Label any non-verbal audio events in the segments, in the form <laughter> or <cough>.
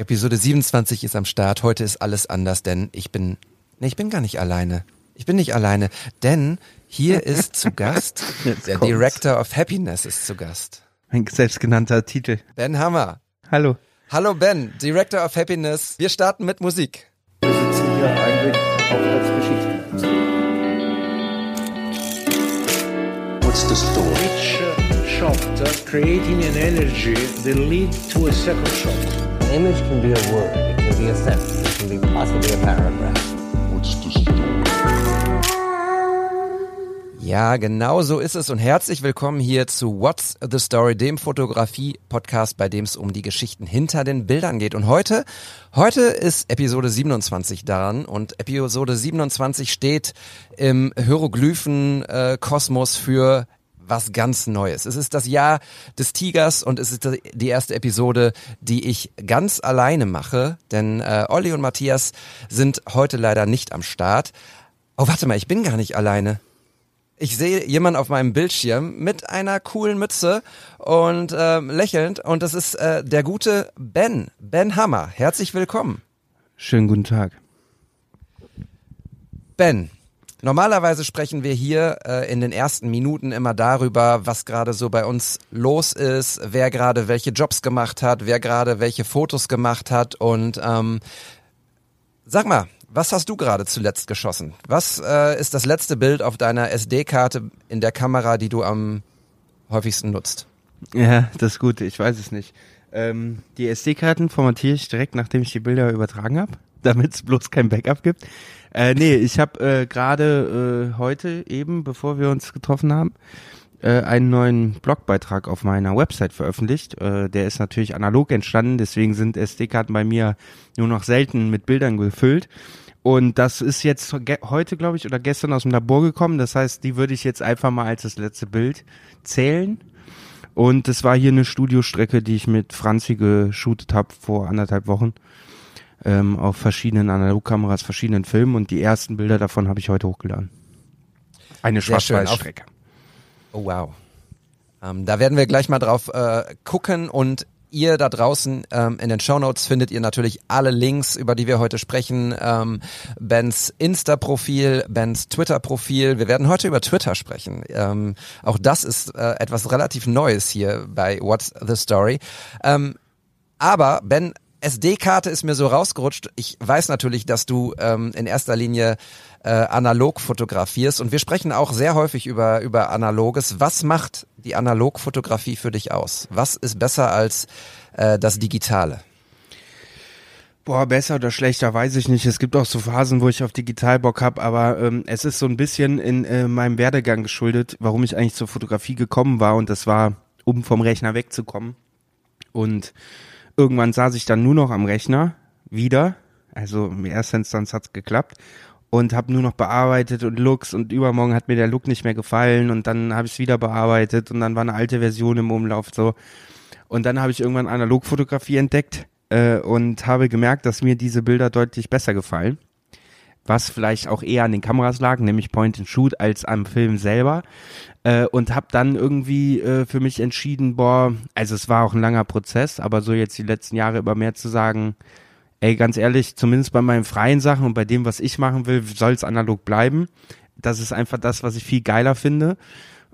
Episode 27 ist am Start. Heute ist alles anders, denn ich bin, nee, ich bin gar nicht alleine. Ich bin nicht alleine, denn hier <laughs> ist zu Gast, Jetzt der kommt's. Director of Happiness ist zu Gast. Mein selbstgenannter Titel. Ben Hammer. Hallo. Hallo Ben, Director of Happiness. Wir starten mit Musik. Wir sitzen hier eigentlich auch als Geschichte. What's the story? Each uh, shot uh, creating an energy that lead to a second shot. An image can be a word, it can be a sentence, it can be possibly a paragraph. What's the story? Ja, genau so ist es und herzlich willkommen hier zu What's the Story, dem Fotografie-Podcast, bei dem es um die Geschichten hinter den Bildern geht. Und heute, heute ist Episode 27 daran und Episode 27 steht im Hieroglyphen-Kosmos für was ganz Neues. Es ist das Jahr des Tigers und es ist die erste Episode, die ich ganz alleine mache, denn äh, Olli und Matthias sind heute leider nicht am Start. Oh, warte mal, ich bin gar nicht alleine. Ich sehe jemanden auf meinem Bildschirm mit einer coolen Mütze und ähm, lächelnd und das ist äh, der gute Ben, Ben Hammer. Herzlich willkommen. Schönen guten Tag. Ben, normalerweise sprechen wir hier äh, in den ersten Minuten immer darüber, was gerade so bei uns los ist, wer gerade welche Jobs gemacht hat, wer gerade welche Fotos gemacht hat und ähm, sag mal, was hast du gerade zuletzt geschossen? Was äh, ist das letzte Bild auf deiner SD-Karte in der Kamera, die du am häufigsten nutzt? Ja, das ist gut, ich weiß es nicht. Ähm, die SD-Karten formatiere ich direkt, nachdem ich die Bilder übertragen habe, <laughs> damit es bloß kein Backup gibt. Äh, nee, ich habe äh, gerade äh, heute eben, bevor wir uns getroffen haben, äh, einen neuen Blogbeitrag auf meiner Website veröffentlicht. Äh, der ist natürlich analog entstanden, deswegen sind SD-Karten bei mir nur noch selten mit Bildern gefüllt. Und das ist jetzt heute, glaube ich, oder gestern aus dem Labor gekommen. Das heißt, die würde ich jetzt einfach mal als das letzte Bild zählen. Und das war hier eine Studiostrecke, die ich mit Franzi geshootet habe vor anderthalb Wochen. Ähm, auf verschiedenen Analogkameras, verschiedenen Filmen. Und die ersten Bilder davon habe ich heute hochgeladen. Eine Schwarz-Weiß-Strecke. Oh wow. Ähm, da werden wir gleich mal drauf äh, gucken und ihr da draußen ähm, in den Shownotes findet ihr natürlich alle Links, über die wir heute sprechen. Ähm, Bens Insta-Profil, Bens Twitter-Profil. Wir werden heute über Twitter sprechen. Ähm, auch das ist äh, etwas relativ Neues hier bei What's the Story. Ähm, aber Ben, SD-Karte ist mir so rausgerutscht. Ich weiß natürlich, dass du ähm, in erster Linie äh, analog fotografierst und wir sprechen auch sehr häufig über über analoges. Was macht die Analogfotografie für dich aus? Was ist besser als äh, das Digitale? Boah, besser oder schlechter weiß ich nicht. Es gibt auch so Phasen, wo ich auf digital Bock hab, aber ähm, es ist so ein bisschen in äh, meinem Werdegang geschuldet, warum ich eigentlich zur Fotografie gekommen war und das war, um vom Rechner wegzukommen. Und irgendwann saß ich dann nur noch am Rechner wieder, also in erster Instanz hat's geklappt und habe nur noch bearbeitet und Looks und übermorgen hat mir der Look nicht mehr gefallen und dann habe ich es wieder bearbeitet und dann war eine alte Version im Umlauf so und dann habe ich irgendwann Analogfotografie entdeckt äh, und habe gemerkt, dass mir diese Bilder deutlich besser gefallen. Was vielleicht auch eher an den Kameras lag, nämlich Point and Shoot, als am Film selber. Äh, und habe dann irgendwie äh, für mich entschieden, boah, also es war auch ein langer Prozess, aber so jetzt die letzten Jahre über mehr zu sagen, ey, ganz ehrlich, zumindest bei meinen freien Sachen und bei dem, was ich machen will, soll es analog bleiben. Das ist einfach das, was ich viel geiler finde.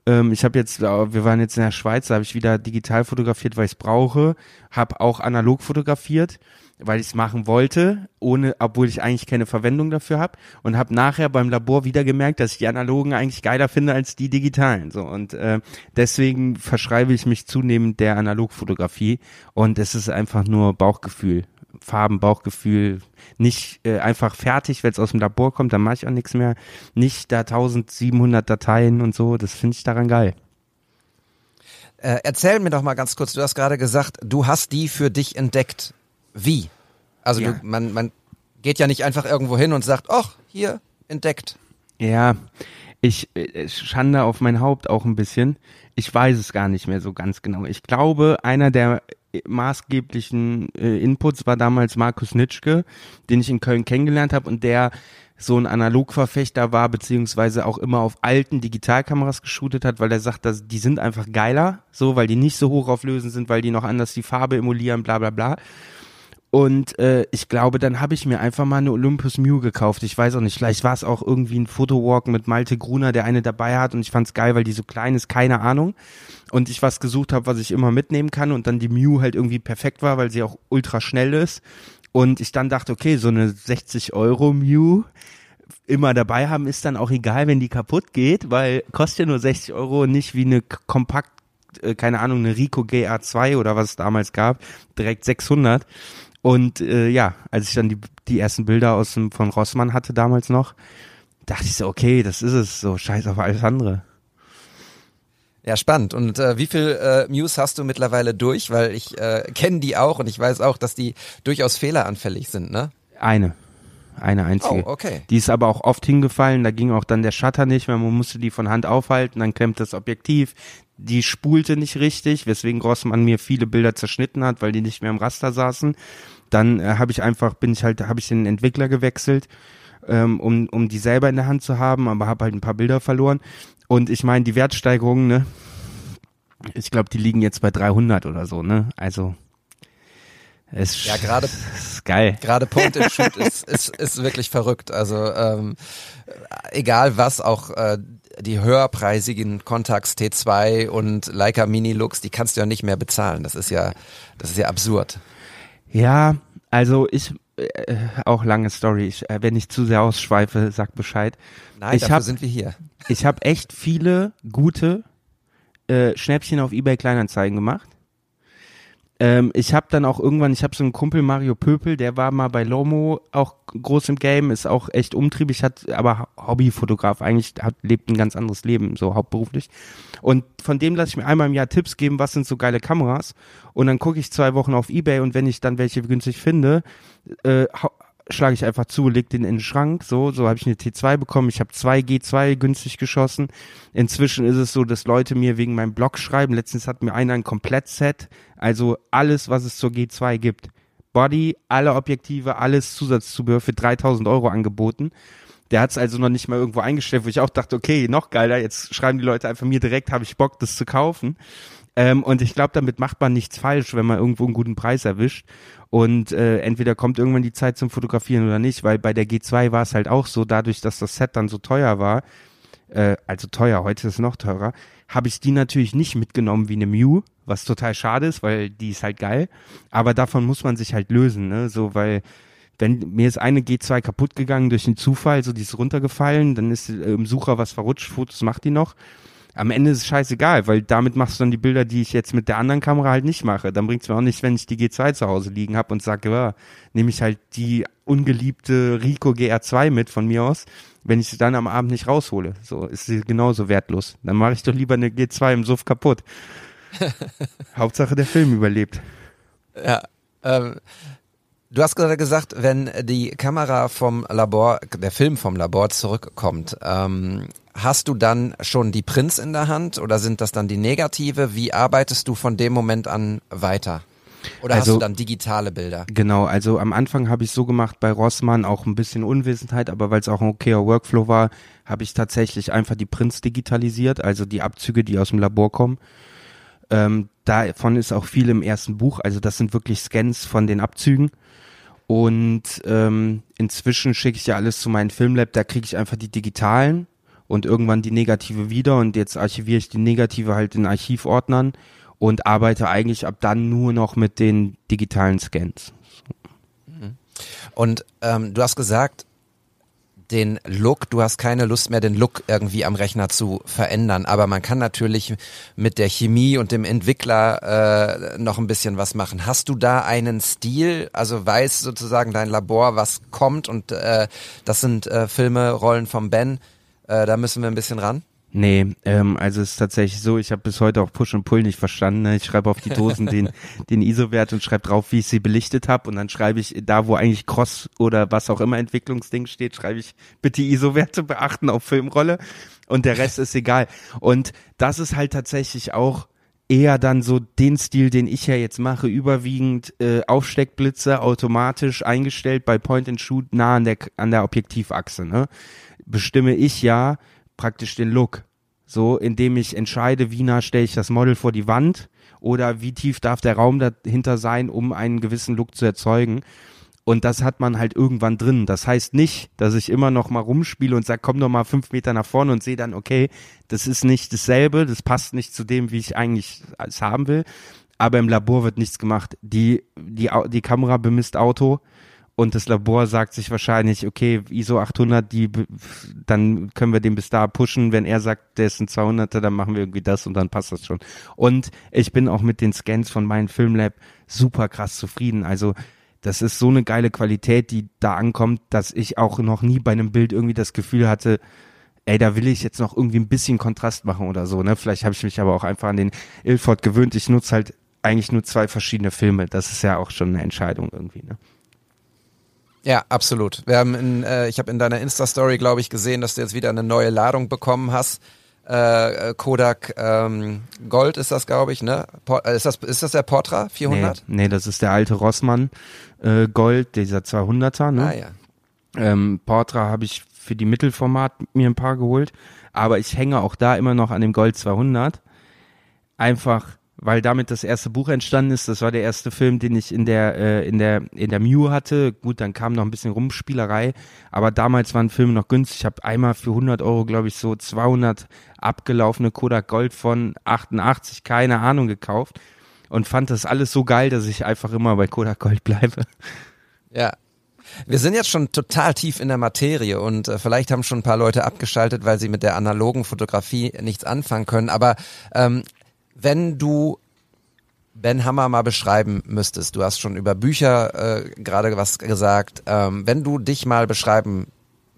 Ähm, ich habe jetzt, äh, wir waren jetzt in der Schweiz, da habe ich wieder digital fotografiert, weil ich es brauche, habe auch analog fotografiert, weil ich es machen wollte, ohne, obwohl ich eigentlich keine Verwendung dafür habe und habe nachher beim Labor wieder gemerkt, dass ich die analogen eigentlich geiler finde als die digitalen. So und äh, deswegen verschreibe ich mich zunehmend der Analogfotografie und es ist einfach nur Bauchgefühl. Farben, Bauchgefühl, nicht äh, einfach fertig, wenn es aus dem Labor kommt, dann mache ich auch nichts mehr. Nicht da 1700 Dateien und so, das finde ich daran geil. Äh, erzähl mir doch mal ganz kurz. Du hast gerade gesagt, du hast die für dich entdeckt. Wie? Also Ja. du, man man geht ja nicht einfach irgendwo hin und sagt, ach hier entdeckt. Ja, ich äh, Schande auf mein Haupt auch ein bisschen. Ich weiß es gar nicht mehr so ganz genau. Ich glaube, einer der äh, maßgeblichen äh, Inputs war damals Markus Nitschke, den ich in Köln kennengelernt habe und der so ein Analogverfechter war, beziehungsweise auch immer auf alten Digitalkameras geshootet hat, weil er sagt, dass die sind einfach geiler, so, weil die nicht so hochauflösend sind, weil die noch anders die Farbe emulieren, bla bla bla. Und äh, ich glaube, dann habe ich mir einfach mal eine Olympus Mew gekauft. Ich weiß auch nicht, vielleicht war es auch irgendwie ein Fotowalk mit Malte Gruner, der eine dabei hat und ich fand's geil, weil die so klein ist, keine Ahnung. Und ich was gesucht habe, was ich immer mitnehmen kann und dann die Mew halt irgendwie perfekt war, weil sie auch ultra schnell ist. Und ich dann dachte, okay, so eine 60 Euro Mew immer dabei haben, ist dann auch egal, wenn die kaputt geht, weil kostet ja nur 60 Euro und nicht wie eine kompakt, äh, keine Ahnung, eine Rico GA2 oder was es damals gab, direkt 600. Und äh, ja, als ich dann die, die ersten Bilder aus dem, von Rossmann hatte damals noch, dachte ich so, okay, das ist es, so scheiß auf alles andere. Ja, spannend. Und äh, wie viel äh, News hast du mittlerweile durch? Weil ich äh, kenne die auch und ich weiß auch, dass die durchaus fehleranfällig sind, ne? Eine. Eine einzige. Oh, okay. Die ist aber auch oft hingefallen, da ging auch dann der Shutter nicht, weil man musste die von Hand aufhalten, dann klemmt das Objektiv, die spulte nicht richtig, weswegen Grossmann mir viele Bilder zerschnitten hat, weil die nicht mehr im Raster saßen. Dann äh, habe ich einfach, bin ich halt, habe ich den Entwickler gewechselt, ähm, um, um die selber in der Hand zu haben, aber habe halt ein paar Bilder verloren. Und ich meine, die Wertsteigerungen, ne, ich glaube, die liegen jetzt bei 300 oder so, ne, also es Ja, gerade <laughs> ist geil. gerade Point and <laughs> Shoot ist, ist, ist wirklich verrückt. Also ähm, egal was, auch äh, die höherpreisigen Contax T2 und Leica Mini Lux, die kannst du ja nicht mehr bezahlen. Das ist ja, das ist ja absurd. Ja, also ich äh, auch lange Story. Ich, äh, wenn ich zu sehr ausschweife, sag Bescheid. Nein, Ich dafür hab- sind wir hier. Ich habe echt viele gute äh, Schnäppchen auf eBay Kleinanzeigen gemacht. Ähm, ich habe dann auch irgendwann, ich habe so einen Kumpel Mario Pöpel, der war mal bei Lomo auch groß im Game, ist auch echt umtriebig, hat aber Hobbyfotograf eigentlich, hat, lebt ein ganz anderes Leben, so hauptberuflich. Und von dem lasse ich mir einmal im Jahr Tipps geben, was sind so geile Kameras. Und dann gucke ich zwei Wochen auf Ebay und wenn ich dann welche günstig finde, äh, schlage ich einfach zu, leg den in den Schrank. So, so habe ich eine T2 bekommen. Ich habe zwei G2 günstig geschossen. Inzwischen ist es so, dass Leute mir wegen meinem Blog schreiben. Letztens hat mir einer ein Komplettset, also alles, was es zur G2 gibt. Body, alle Objektive, alles Zusatzzubehör für 3000 Euro angeboten. Der hat es also noch nicht mal irgendwo eingestellt, wo ich auch dachte, okay, noch geiler, jetzt schreiben die Leute einfach mir direkt, habe ich Bock, das zu kaufen. Ähm, und ich glaube, damit macht man nichts falsch, wenn man irgendwo einen guten Preis erwischt. Und äh, entweder kommt irgendwann die Zeit zum Fotografieren oder nicht, weil bei der G2 war es halt auch so, dadurch, dass das Set dann so teuer war, äh, also teuer, heute ist es noch teurer, habe ich die natürlich nicht mitgenommen wie eine Mew, was total schade ist, weil die ist halt geil. Aber davon muss man sich halt lösen, ne? So, weil wenn mir ist eine G2 kaputt gegangen durch einen Zufall, so die ist runtergefallen, dann ist äh, im Sucher was verrutscht, Fotos macht die noch. Am Ende ist es scheißegal, weil damit machst du dann die Bilder, die ich jetzt mit der anderen Kamera halt nicht mache. Dann bringt's mir auch nichts, wenn ich die G2 zu Hause liegen habe und sage, ja, nehme ich halt die ungeliebte Rico GR2 mit von mir aus, wenn ich sie dann am Abend nicht raushole. So ist sie genauso wertlos. Dann mache ich doch lieber eine G2 im Suff kaputt. <laughs> Hauptsache der Film überlebt. Ja. Ähm, du hast gerade gesagt, wenn die Kamera vom Labor, der Film vom Labor zurückkommt, ähm, hast du dann schon die Prints in der Hand oder sind das dann die Negative? Wie arbeitest du von dem Moment an weiter? Oder hast Also- du dann digitale Bilder? Genau, also am Anfang habe ich so gemacht bei Rossmann, auch ein bisschen Unwissenheit, aber weil es auch ein okayer Workflow war, habe ich tatsächlich einfach die Prints digitalisiert, also die Abzüge, die aus dem Labor kommen. Ähm, davon ist auch viel im ersten Buch, also das sind wirklich Scans von den Abzügen. Und ähm, inzwischen schicke ich ja alles zu meinem Filmlab, da kriege ich einfach die digitalen und irgendwann die Negative wieder und jetzt archiviere ich die Negative halt in Archivordnern und arbeite eigentlich ab dann nur noch mit den digitalen Scans. Und ähm, du hast gesagt, den Look, du hast keine Lust mehr, den Look irgendwie am Rechner zu verändern, aber man kann natürlich mit der Chemie und dem Entwickler äh, noch ein bisschen was machen. Hast du da einen Stil, also weiß sozusagen dein Labor, was kommt und äh, das sind äh, Filme, Rollen vom Ben, äh, da müssen wir ein bisschen ran? Nee, ähm, also es ist tatsächlich so, ich habe bis heute auch Push und Pull nicht verstanden. Ne? Ich schreibe auf die Dosen den, <laughs> den ISO-Wert und schreibe drauf, wie ich sie belichtet habe. Und dann schreibe ich da, wo eigentlich Cross oder was auch immer Entwicklungsding steht, schreibe ich bitte ISO-Werte beachten auf Filmrolle. Und der Rest ist egal. Und das ist halt tatsächlich auch eher dann so den Stil, den ich ja jetzt mache, überwiegend äh, Aufsteckblitze automatisch eingestellt bei Point and Shoot nah an der an der Objektivachse. Ne? Bestimme ich ja praktisch den Look. so indem ich entscheide, wie nah stelle ich das Model vor die Wand oder wie tief darf der Raum dahinter sein, um einen gewissen Look zu erzeugen. Und das hat man halt irgendwann drin. Das heißt nicht, dass ich immer noch mal rumspiele und sage, komm doch mal fünf Meter nach vorne und sehe dann, okay, das ist nicht dasselbe, das passt nicht zu dem, wie ich eigentlich es haben will. Aber im Labor wird nichts gemacht. Die, die, die Kamera bemisst Auto und das Labor sagt sich wahrscheinlich, okay, ISO 800, die, dann können wir den bis da pushen. Wenn er sagt, der ist ein 200er, dann machen wir irgendwie das und dann passt das schon. Und ich bin auch mit den Scans von meinem Filmlab super krass zufrieden. Also das ist so eine geile Qualität, die da ankommt, dass ich auch noch nie bei einem Bild irgendwie das Gefühl hatte, ey, da will ich jetzt noch irgendwie ein bisschen Kontrast machen oder so, ne? Vielleicht habe ich mich aber auch einfach an den Ilford gewöhnt. Ich nutze halt eigentlich nur zwei verschiedene Filme. Das ist ja auch schon eine Entscheidung irgendwie, ne? Ja, absolut. Wir haben in, äh, ich habe in deiner Insta-Story, glaube ich, gesehen, dass du jetzt wieder eine neue Ladung bekommen hast. Äh, äh Kodak ähm, Gold ist das, glaube ich, ne? Por äh, ist, das, ist das der Portra 400? Nee, nee, das ist der alte Rossmann äh, Gold, dieser 200er, ne? Ah, ja. Ähm, Portra habe ich für die Mittelformat mir ein paar geholt, aber ich hänge auch da immer noch an dem Gold 200. Einfach weil damit das erste Buch entstanden ist. Das war der erste Film, den ich in der äh, in der in der Mew hatte. Gut, dann kam noch ein bisschen Rumspielerei, aber damals waren Filme noch günstig. Ich habe einmal für 100 Euro, glaube ich, so 200 abgelaufene Kodak Gold von 88, keine Ahnung, gekauft und fand das alles so geil, dass ich einfach immer bei Kodak Gold bleibe. Ja, wir sind jetzt schon total tief in der Materie und äh, vielleicht haben schon ein paar Leute abgeschaltet, weil sie mit der analogen Fotografie nichts anfangen können. Aber ähm, wenn du Ben Hammer mal beschreiben müsstest, du hast schon über Bücher äh, gerade was gesagt, ähm, wenn du dich mal beschreiben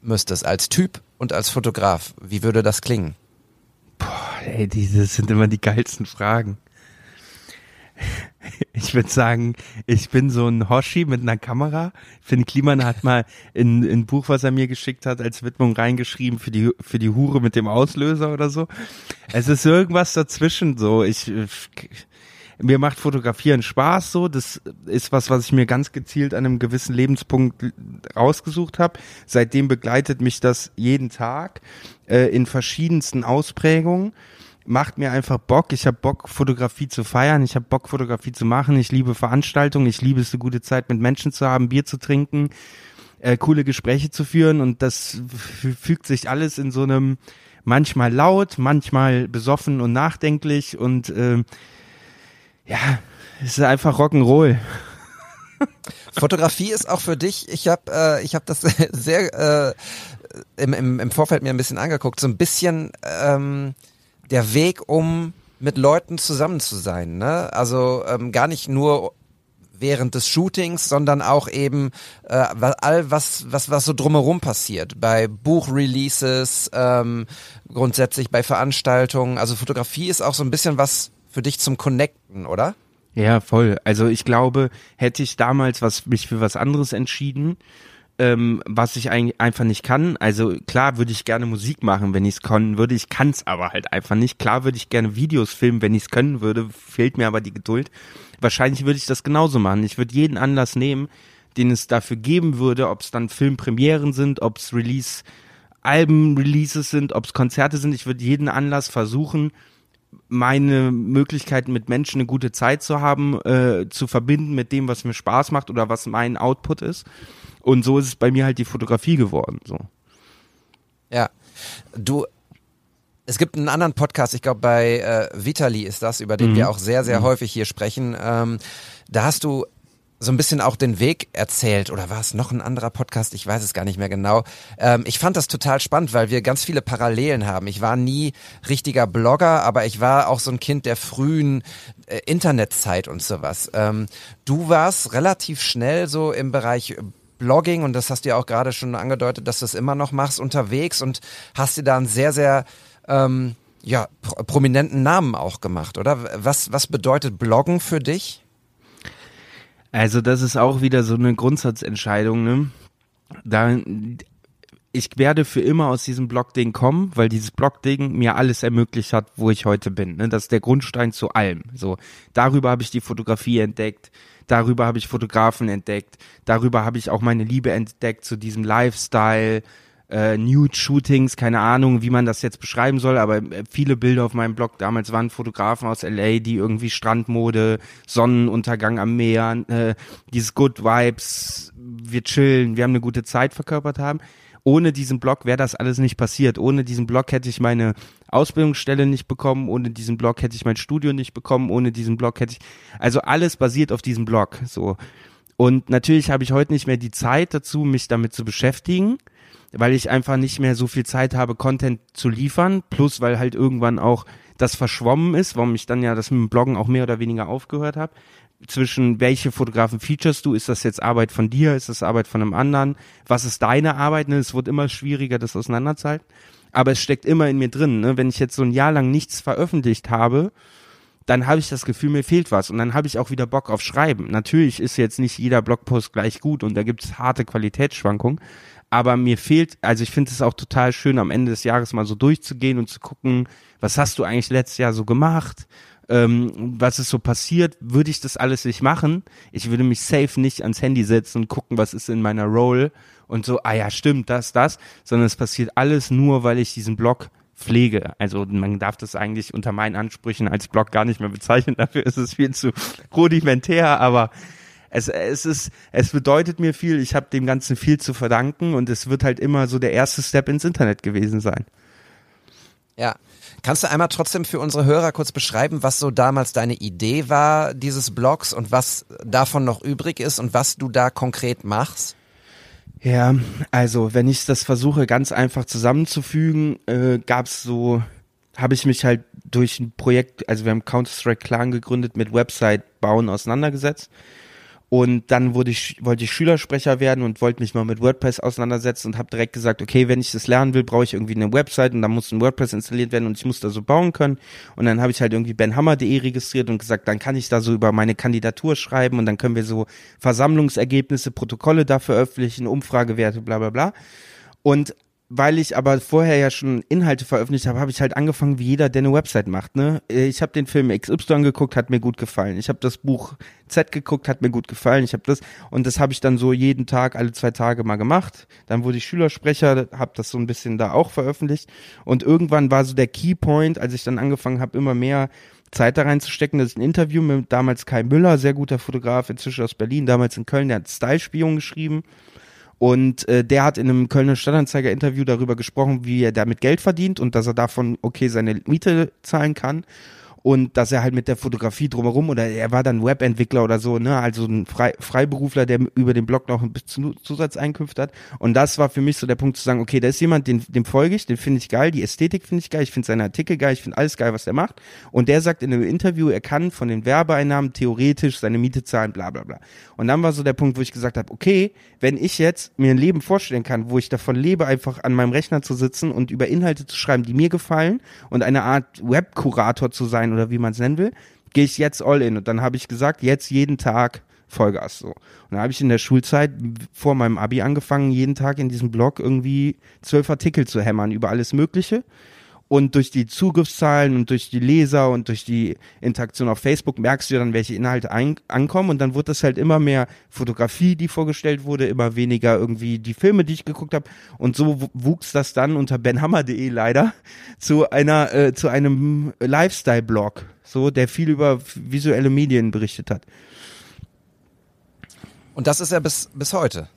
müsstest als Typ und als Fotograf, wie würde das klingen? Boah, ey, diese sind immer die geilsten Fragen. <laughs> Ich würde sagen, ich bin so ein Hoshi mit einer Kamera. Finn Kliman hat mal in ein Buch, was er mir geschickt hat, als Widmung reingeschrieben für die für die Hure mit dem Auslöser oder so. Es ist irgendwas dazwischen so. Ich, mir macht Fotografieren Spaß so. Das ist was, was ich mir ganz gezielt an einem gewissen Lebenspunkt rausgesucht habe. Seitdem begleitet mich das jeden Tag äh, in verschiedensten Ausprägungen macht mir einfach Bock. Ich habe Bock, Fotografie zu feiern. Ich habe Bock, Fotografie zu machen. Ich liebe Veranstaltungen. Ich liebe es, eine gute Zeit mit Menschen zu haben, Bier zu trinken, äh, coole Gespräche zu führen. Und das fügt sich alles in so einem manchmal laut, manchmal besoffen und nachdenklich. Und äh, ja, es ist einfach Rock'n'Roll. <laughs> Fotografie ist auch für dich, ich habe äh, ich hab das <laughs> sehr äh, im, im, im Vorfeld mir ein bisschen angeguckt, so ein bisschen ähm, der Weg, um mit Leuten zusammen zu sein. Ne? Also ähm, gar nicht nur während des Shootings, sondern auch eben äh, all was was was so drumherum passiert bei Buchreleases, ähm, grundsätzlich bei Veranstaltungen. Also Fotografie ist auch so ein bisschen was für dich zum Connecten, oder? Ja, voll. Also ich glaube, hätte ich damals was mich für was anderes entschieden, ähm, was ich eigentlich einfach nicht kann. Also klar würde ich gerne Musik machen, wenn ich es können würde. Ich kann es aber halt einfach nicht. Klar würde ich gerne Videos filmen, wenn ich es können würde. Fehlt mir aber die Geduld. Wahrscheinlich würde ich das genauso machen. Ich würde jeden Anlass nehmen, den es dafür geben würde, ob es dann Filmpremieren sind, ob es Release Alben-Releases sind, ob es Konzerte sind. Ich würde jeden Anlass versuchen, meine Möglichkeiten mit Menschen eine gute Zeit zu haben, äh, zu verbinden mit dem, was mir Spaß macht oder was mein Output ist. Und so ist es bei mir halt die Fotografie geworden. So. Ja. Du, es gibt einen anderen Podcast, ich glaube bei äh, Vitali ist das, über den mhm. wir auch sehr, sehr mhm. häufig hier sprechen. Ähm, da hast du so ein bisschen auch den Weg erzählt oder war es noch ein anderer Podcast? Ich weiß es gar nicht mehr genau. Ähm, ich fand das total spannend, weil wir ganz viele Parallelen haben. Ich war nie richtiger Blogger, aber ich war auch so ein Kind der frühen äh, Internetzeit und sowas. Ähm, du warst relativ schnell so im Bereich Blogging, und das hast du ja auch gerade schon angedeutet, dass du es immer noch machst, unterwegs und hast dir da einen sehr, sehr ähm, ja, pro prominenten Namen auch gemacht, oder? Was, was bedeutet Bloggen für dich? Also, das ist auch wieder so eine Grundsatzentscheidung, ne? Da, ich werde für immer aus diesem Blog-Ding kommen, weil dieses Blog-Ding mir alles ermöglicht hat, wo ich heute bin. Ne? Das ist der Grundstein zu allem. So, darüber habe ich die Fotografie entdeckt Darüber habe ich Fotografen entdeckt. Darüber habe ich auch meine Liebe entdeckt zu diesem Lifestyle. Äh, Nude-Shootings, keine Ahnung, wie man das jetzt beschreiben soll, aber äh, viele Bilder auf meinem Blog damals waren Fotografen aus LA, die irgendwie Strandmode, Sonnenuntergang am Meer, äh, dieses Good Vibes, wir chillen, wir haben eine gute Zeit verkörpert haben. Ohne diesen Blog wäre das alles nicht passiert. Ohne diesen Blog hätte ich meine Ausbildungsstelle nicht bekommen, ohne diesen Blog hätte ich mein Studio nicht bekommen, ohne diesen Blog hätte ich, also alles basiert auf diesem Blog, so. Und natürlich habe ich heute nicht mehr die Zeit dazu, mich damit zu beschäftigen weil ich einfach nicht mehr so viel Zeit habe, Content zu liefern, plus weil halt irgendwann auch das verschwommen ist, warum ich dann ja das mit dem Bloggen auch mehr oder weniger aufgehört habe. Zwischen welche Fotografen features du, ist das jetzt Arbeit von dir, ist das Arbeit von einem anderen, was ist deine Arbeit, ne? es wird immer schwieriger, das auseinanderzuhalten. Aber es steckt immer in mir drin, ne? wenn ich jetzt so ein Jahr lang nichts veröffentlicht habe, dann habe ich das Gefühl, mir fehlt was und dann habe ich auch wieder Bock auf Schreiben. Natürlich ist jetzt nicht jeder Blogpost gleich gut und da gibt es harte Qualitätsschwankungen, aber mir fehlt, also ich finde es auch total schön, am Ende des Jahres mal so durchzugehen und zu gucken, was hast du eigentlich letztes Jahr so gemacht? Ähm, was ist so passiert? Würde ich das alles nicht machen? Ich würde mich safe nicht ans Handy setzen und gucken, was ist in meiner Roll und so, ah ja, stimmt, das, das, sondern es passiert alles nur, weil ich diesen Blog pflege. Also man darf das eigentlich unter meinen Ansprüchen als Blog gar nicht mehr bezeichnen. <laughs> Dafür ist es viel zu rudimentär, aber es, es ist, es bedeutet mir viel, ich habe dem Ganzen viel zu verdanken und es wird halt immer so der erste Step ins Internet gewesen sein. Ja. Kannst du einmal trotzdem für unsere Hörer kurz beschreiben, was so damals deine Idee war, dieses Blogs und was davon noch übrig ist und was du da konkret machst? Ja, also wenn ich das versuche ganz einfach zusammenzufügen, äh, gab es so, habe ich mich halt durch ein Projekt, also wir haben Counter-Strike Clan gegründet, mit Website bauen auseinandergesetzt und dann wurde ich, wollte ich Schülersprecher werden und wollte mich mal mit WordPress auseinandersetzen und habe direkt gesagt, okay, wenn ich das lernen will, brauche ich irgendwie eine Website und dann muss ein WordPress installiert werden und ich muss da so bauen können. Und dann habe ich halt irgendwie benhammer.de registriert und gesagt, dann kann ich da so über meine Kandidatur schreiben und dann können wir so Versammlungsergebnisse, Protokolle da veröffentlichen, Umfragewerte, bla bla bla. Und weil ich aber vorher ja schon Inhalte veröffentlicht habe, habe ich halt angefangen, wie jeder, der eine Website macht. Ne? Ich habe den Film XY geguckt, hat mir gut gefallen. Ich habe das Buch Z geguckt, hat mir gut gefallen. Ich habe das und das habe ich dann so jeden Tag, alle zwei Tage mal gemacht. Dann wurde ich Schülersprecher, habe das so ein bisschen da auch veröffentlicht. Und irgendwann war so der Keypoint, als ich dann angefangen habe, immer mehr Zeit da reinzustecken, dass ich ein Interview mit damals Kai Müller, sehr guter Fotograf, inzwischen aus Berlin, damals in Köln, der hat Style-Spion geschrieben und äh, der hat in einem Kölner Stadtanzeiger-Interview darüber gesprochen, wie er damit Geld verdient und dass er davon okay seine Miete zahlen kann und dass er halt mit der Fotografie drumherum oder er war dann Webentwickler oder so, ne, also ein Frei, Freiberufler, der über den Blog noch ein bisschen Zusatzeinkünfte hat und das war für mich so der Punkt zu sagen, okay, da ist jemand, den, dem folge ich, den finde ich geil, die Ästhetik finde ich geil, ich finde seine Artikel geil, ich finde alles geil, was er macht und der sagt in einem Interview, er kann von den Werbeeinnahmen theoretisch seine Miete zahlen, bla bla bla. Und dann war so der Punkt, wo ich gesagt habe, okay, wenn ich jetzt mir ein Leben vorstellen kann, wo ich davon lebe, einfach an meinem Rechner zu sitzen und über Inhalte zu schreiben, die mir gefallen und eine Art Webkurator zu sein oder wie man es nennen will, gehe ich jetzt all in. Und dann habe ich gesagt, jetzt jeden Tag Vollgas so. Und dann habe ich in der Schulzeit vor meinem Abi angefangen, jeden Tag in diesem Blog irgendwie zwölf Artikel zu hämmern über alles Mögliche. Und durch die Zugriffszahlen und durch die Leser und durch die Interaktion auf Facebook merkst du dann, welche Inhalte ein, ankommen. Und dann wird es halt immer mehr Fotografie, die vorgestellt wurde, immer weniger irgendwie die Filme, die ich geguckt habe. Und so wuchs das dann unter benhammer.de leider zu einer, äh, zu einem Lifestyle-Blog, so, der viel über visuelle Medien berichtet hat. Und das ist ja bis, bis heute.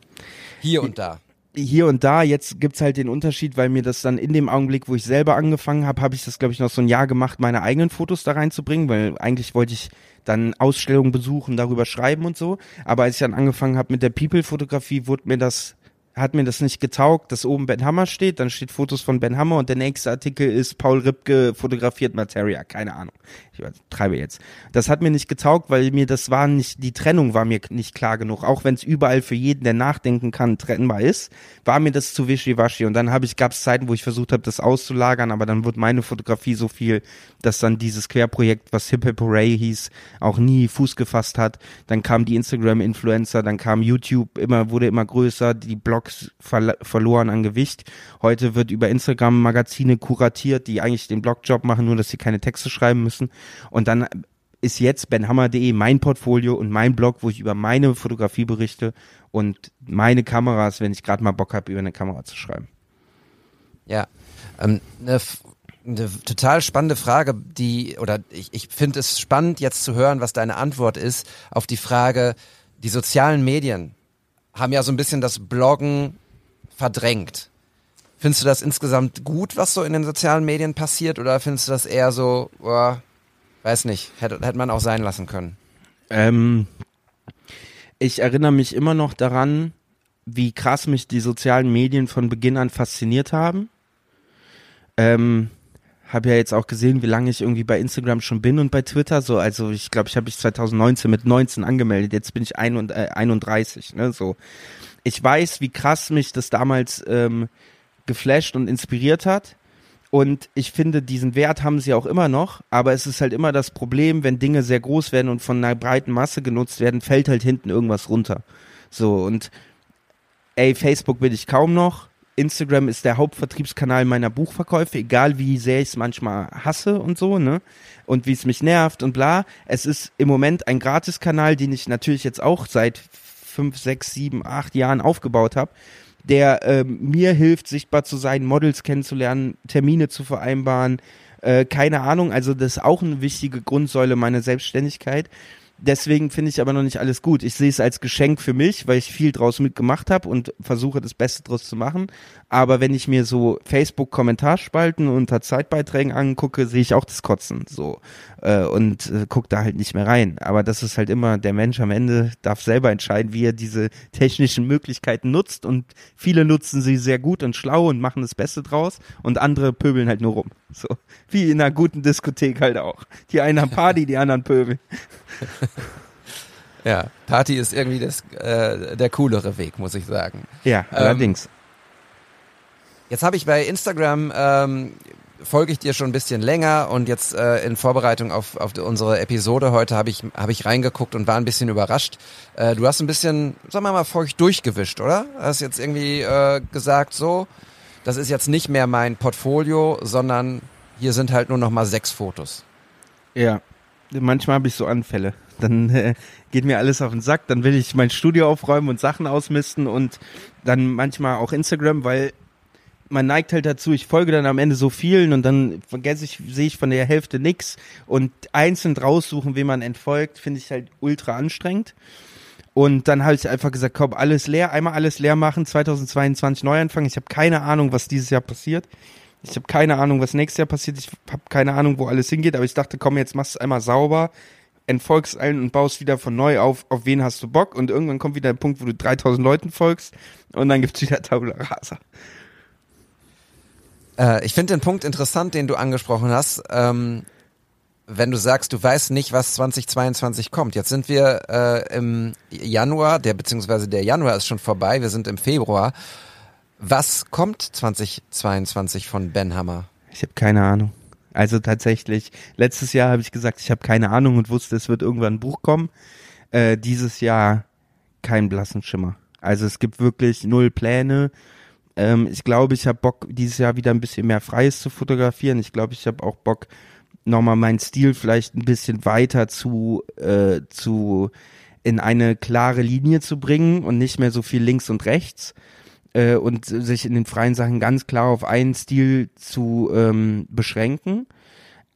Hier und da hier und da, jetzt gibt's halt den Unterschied, weil mir das dann in dem Augenblick, wo ich selber angefangen habe, habe ich das, glaube ich, noch so ein Jahr gemacht, meine eigenen Fotos da reinzubringen, weil eigentlich wollte ich dann Ausstellungen besuchen, darüber schreiben und so. Aber als ich dann angefangen habe mit der People-Fotografie, wurde mir das hat mir das nicht getaugt, dass oben Ben Hammer steht, dann steht Fotos von Ben Hammer und der nächste Artikel ist Paul Ripke fotografiert Materia, keine Ahnung. Ich treibe jetzt. Das hat mir nicht getaugt, weil mir das war nicht, die Trennung war mir nicht klar genug. Auch wenn es überall für jeden, der nachdenken kann, trennbar ist, war mir das zu wischiwaschi. Und dann habe ich, gab es Zeiten, wo ich versucht habe, das auszulagern, aber dann wurde meine Fotografie so viel, dass dann dieses Querprojekt, was Hip Hip Hooray hieß, auch nie Fuß gefasst hat. Dann kam die Instagram-Influencer, dann kam YouTube, immer, wurde immer größer, die Blogs ver verloren an Gewicht. Heute wird über Instagram Magazine kuratiert, die eigentlich den Blogjob machen, nur dass sie keine Texte schreiben müssen. Und dann ist jetzt benhammer.de mein Portfolio und mein Blog, wo ich über meine Fotografie berichte und meine Kameras, wenn ich gerade mal Bock habe, über eine Kamera zu schreiben. Ja. Ähm, eine, eine total spannende Frage, die, oder ich, ich finde es spannend, jetzt zu hören, was deine Antwort ist auf die Frage, die sozialen Medien haben ja so ein bisschen das Bloggen verdrängt. Findest du das insgesamt gut, was so in den sozialen Medien passiert, oder findest du das eher so, boah, weiß nicht, hätte, hätte man auch sein lassen können? Ähm, ich erinnere mich immer noch daran, wie krass mich die sozialen Medien von Beginn an fasziniert haben. Ähm, habe ja jetzt auch gesehen, wie lange ich irgendwie bei Instagram schon bin und bei Twitter. So, also ich glaube, ich habe mich 2019 mit 19 angemeldet. Jetzt bin ich ein und, äh, 31. Ne, so. Ich weiß, wie krass mich das damals ähm, geflasht und inspiriert hat. Und ich finde, diesen Wert haben sie auch immer noch, aber es ist halt immer das Problem, wenn Dinge sehr groß werden und von einer breiten Masse genutzt werden, fällt halt hinten irgendwas runter. So, und ey, Facebook bin ich kaum noch. Instagram ist der Hauptvertriebskanal meiner Buchverkäufe, egal wie sehr ich es manchmal hasse und so, ne? Und wie es mich nervt und bla. Es ist im Moment ein Gratiskanal, den ich natürlich jetzt auch seit fünf, sechs, sieben, acht Jahren aufgebaut habe, der ähm, mir hilft, sichtbar zu sein, Models kennenzulernen, Termine zu vereinbaren, äh, keine Ahnung, also das ist auch eine wichtige Grundsäule meiner Selbstständigkeit. Deswegen finde ich aber noch nicht alles gut. Ich sehe es als Geschenk für mich, weil ich viel draus mitgemacht habe und versuche das Beste draus zu machen. Aber wenn ich mir so Facebook-Kommentarspalten unter Zeitbeiträgen angucke, sehe ich auch das Kotzen so äh, und äh, gucke da halt nicht mehr rein. Aber das ist halt immer der Mensch am Ende darf selber entscheiden, wie er diese technischen Möglichkeiten nutzt und viele nutzen sie sehr gut und schlau und machen das Beste draus und andere pöbeln halt nur rum. So wie in einer guten Diskothek halt auch. Die einen haben Party, die anderen pöbeln. Ja, Party ist irgendwie das, äh, der coolere Weg, muss ich sagen. Ja, allerdings. Jetzt habe ich bei Instagram ähm, folge ich dir schon ein bisschen länger und jetzt äh, in Vorbereitung auf, auf unsere Episode heute habe ich habe ich reingeguckt und war ein bisschen überrascht. Äh, du hast ein bisschen, sagen wir mal, feucht durchgewischt, oder? Hast jetzt irgendwie äh, gesagt, so, das ist jetzt nicht mehr mein Portfolio, sondern hier sind halt nur noch mal sechs Fotos. Ja. Manchmal habe ich so Anfälle. Dann äh, geht mir alles auf den Sack, dann will ich mein Studio aufräumen und Sachen ausmisten und dann manchmal auch Instagram, weil man neigt halt dazu, ich folge dann am Ende so vielen und dann vergesse ich, sehe ich von der Hälfte nix und einzeln raussuchen, wem man entfolgt, finde ich halt ultra anstrengend. Und dann habe ich einfach gesagt, komm, alles leer, einmal alles leer machen, 2022 neu anfangen. Ich habe keine Ahnung, was dieses Jahr passiert. Ich habe keine Ahnung, was nächstes Jahr passiert. Ich habe keine Ahnung, wo alles hingeht. Aber ich dachte, komm, jetzt machst du es einmal sauber, entfolgst allen und baust wieder von neu auf, auf wen hast du Bock. Und irgendwann kommt wieder der Punkt, wo du 3000 Leuten folgst und dann gibt's wieder Tabula Rasa. Äh, ich finde den Punkt interessant, den du angesprochen hast. Ähm, wenn du sagst, du weißt nicht, was 2022 kommt. Jetzt sind wir äh, im Januar, der beziehungsweise der Januar ist schon vorbei, wir sind im Februar. Was kommt 2022 von Ben Hammer? Ich habe keine Ahnung. Also tatsächlich, letztes Jahr habe ich gesagt, ich habe keine Ahnung und wusste, es wird irgendwann ein Buch kommen. Äh, dieses Jahr kein blassen Schimmer. Also es gibt wirklich null Pläne. Ähm, ich glaube, ich habe Bock, dieses Jahr wieder ein bisschen mehr Freies zu fotografieren. Ich glaube, ich habe auch Bock, nochmal meinen Stil vielleicht ein bisschen weiter zu, äh, zu in eine klare Linie zu bringen und nicht mehr so viel links und rechts äh, und sich in den freien Sachen ganz klar auf einen Stil zu ähm, beschränken.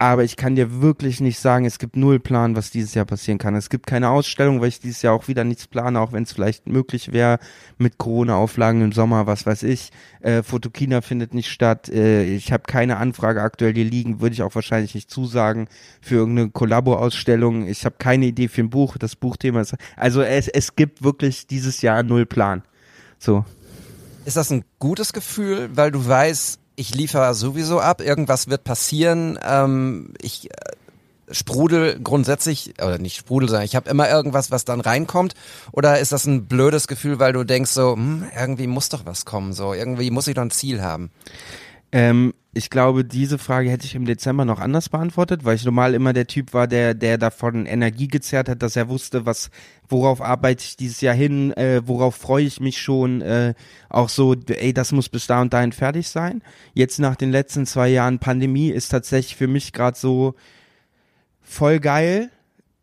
Aber ich kann dir wirklich nicht sagen, es gibt null Plan, was dieses Jahr passieren kann. Es gibt keine Ausstellung, weil ich dieses Jahr auch wieder nichts plane, auch wenn es vielleicht möglich wäre mit Corona-Auflagen im Sommer, was weiß ich. Äh, Fotokina findet nicht statt. Äh, ich habe keine Anfrage aktuell hier liegen, würde ich auch wahrscheinlich nicht zusagen für irgendeine Kollabo-Ausstellung. Ich habe keine Idee für ein Buch. Das Buchthema ist. Also es, es gibt wirklich dieses Jahr null Plan. So. Ist das ein gutes Gefühl, weil du weißt, ich liefere sowieso ab, irgendwas wird passieren, ähm, ich äh, sprudel grundsätzlich, oder nicht sprudel, sondern ich habe immer irgendwas, was dann reinkommt? Oder ist das ein blödes Gefühl, weil du denkst so, hm, irgendwie muss doch was kommen, so irgendwie muss ich doch ein Ziel haben? Ähm, ich glaube, diese Frage hätte ich im Dezember noch anders beantwortet, weil ich normal immer der Typ war, der, der davon Energie gezerrt hat, dass er wusste, was, worauf arbeite ich dieses Jahr hin, äh, worauf freue ich mich schon, äh, auch so, ey, das muss bis da und dahin fertig sein. Jetzt nach den letzten zwei Jahren Pandemie ist tatsächlich für mich gerade so voll geil,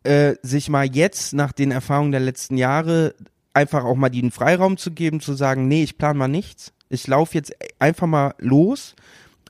äh, sich mal jetzt nach den Erfahrungen der letzten Jahre einfach auch mal den Freiraum zu geben, zu sagen, nee, ich plan mal nichts Ich laufe jetzt einfach mal los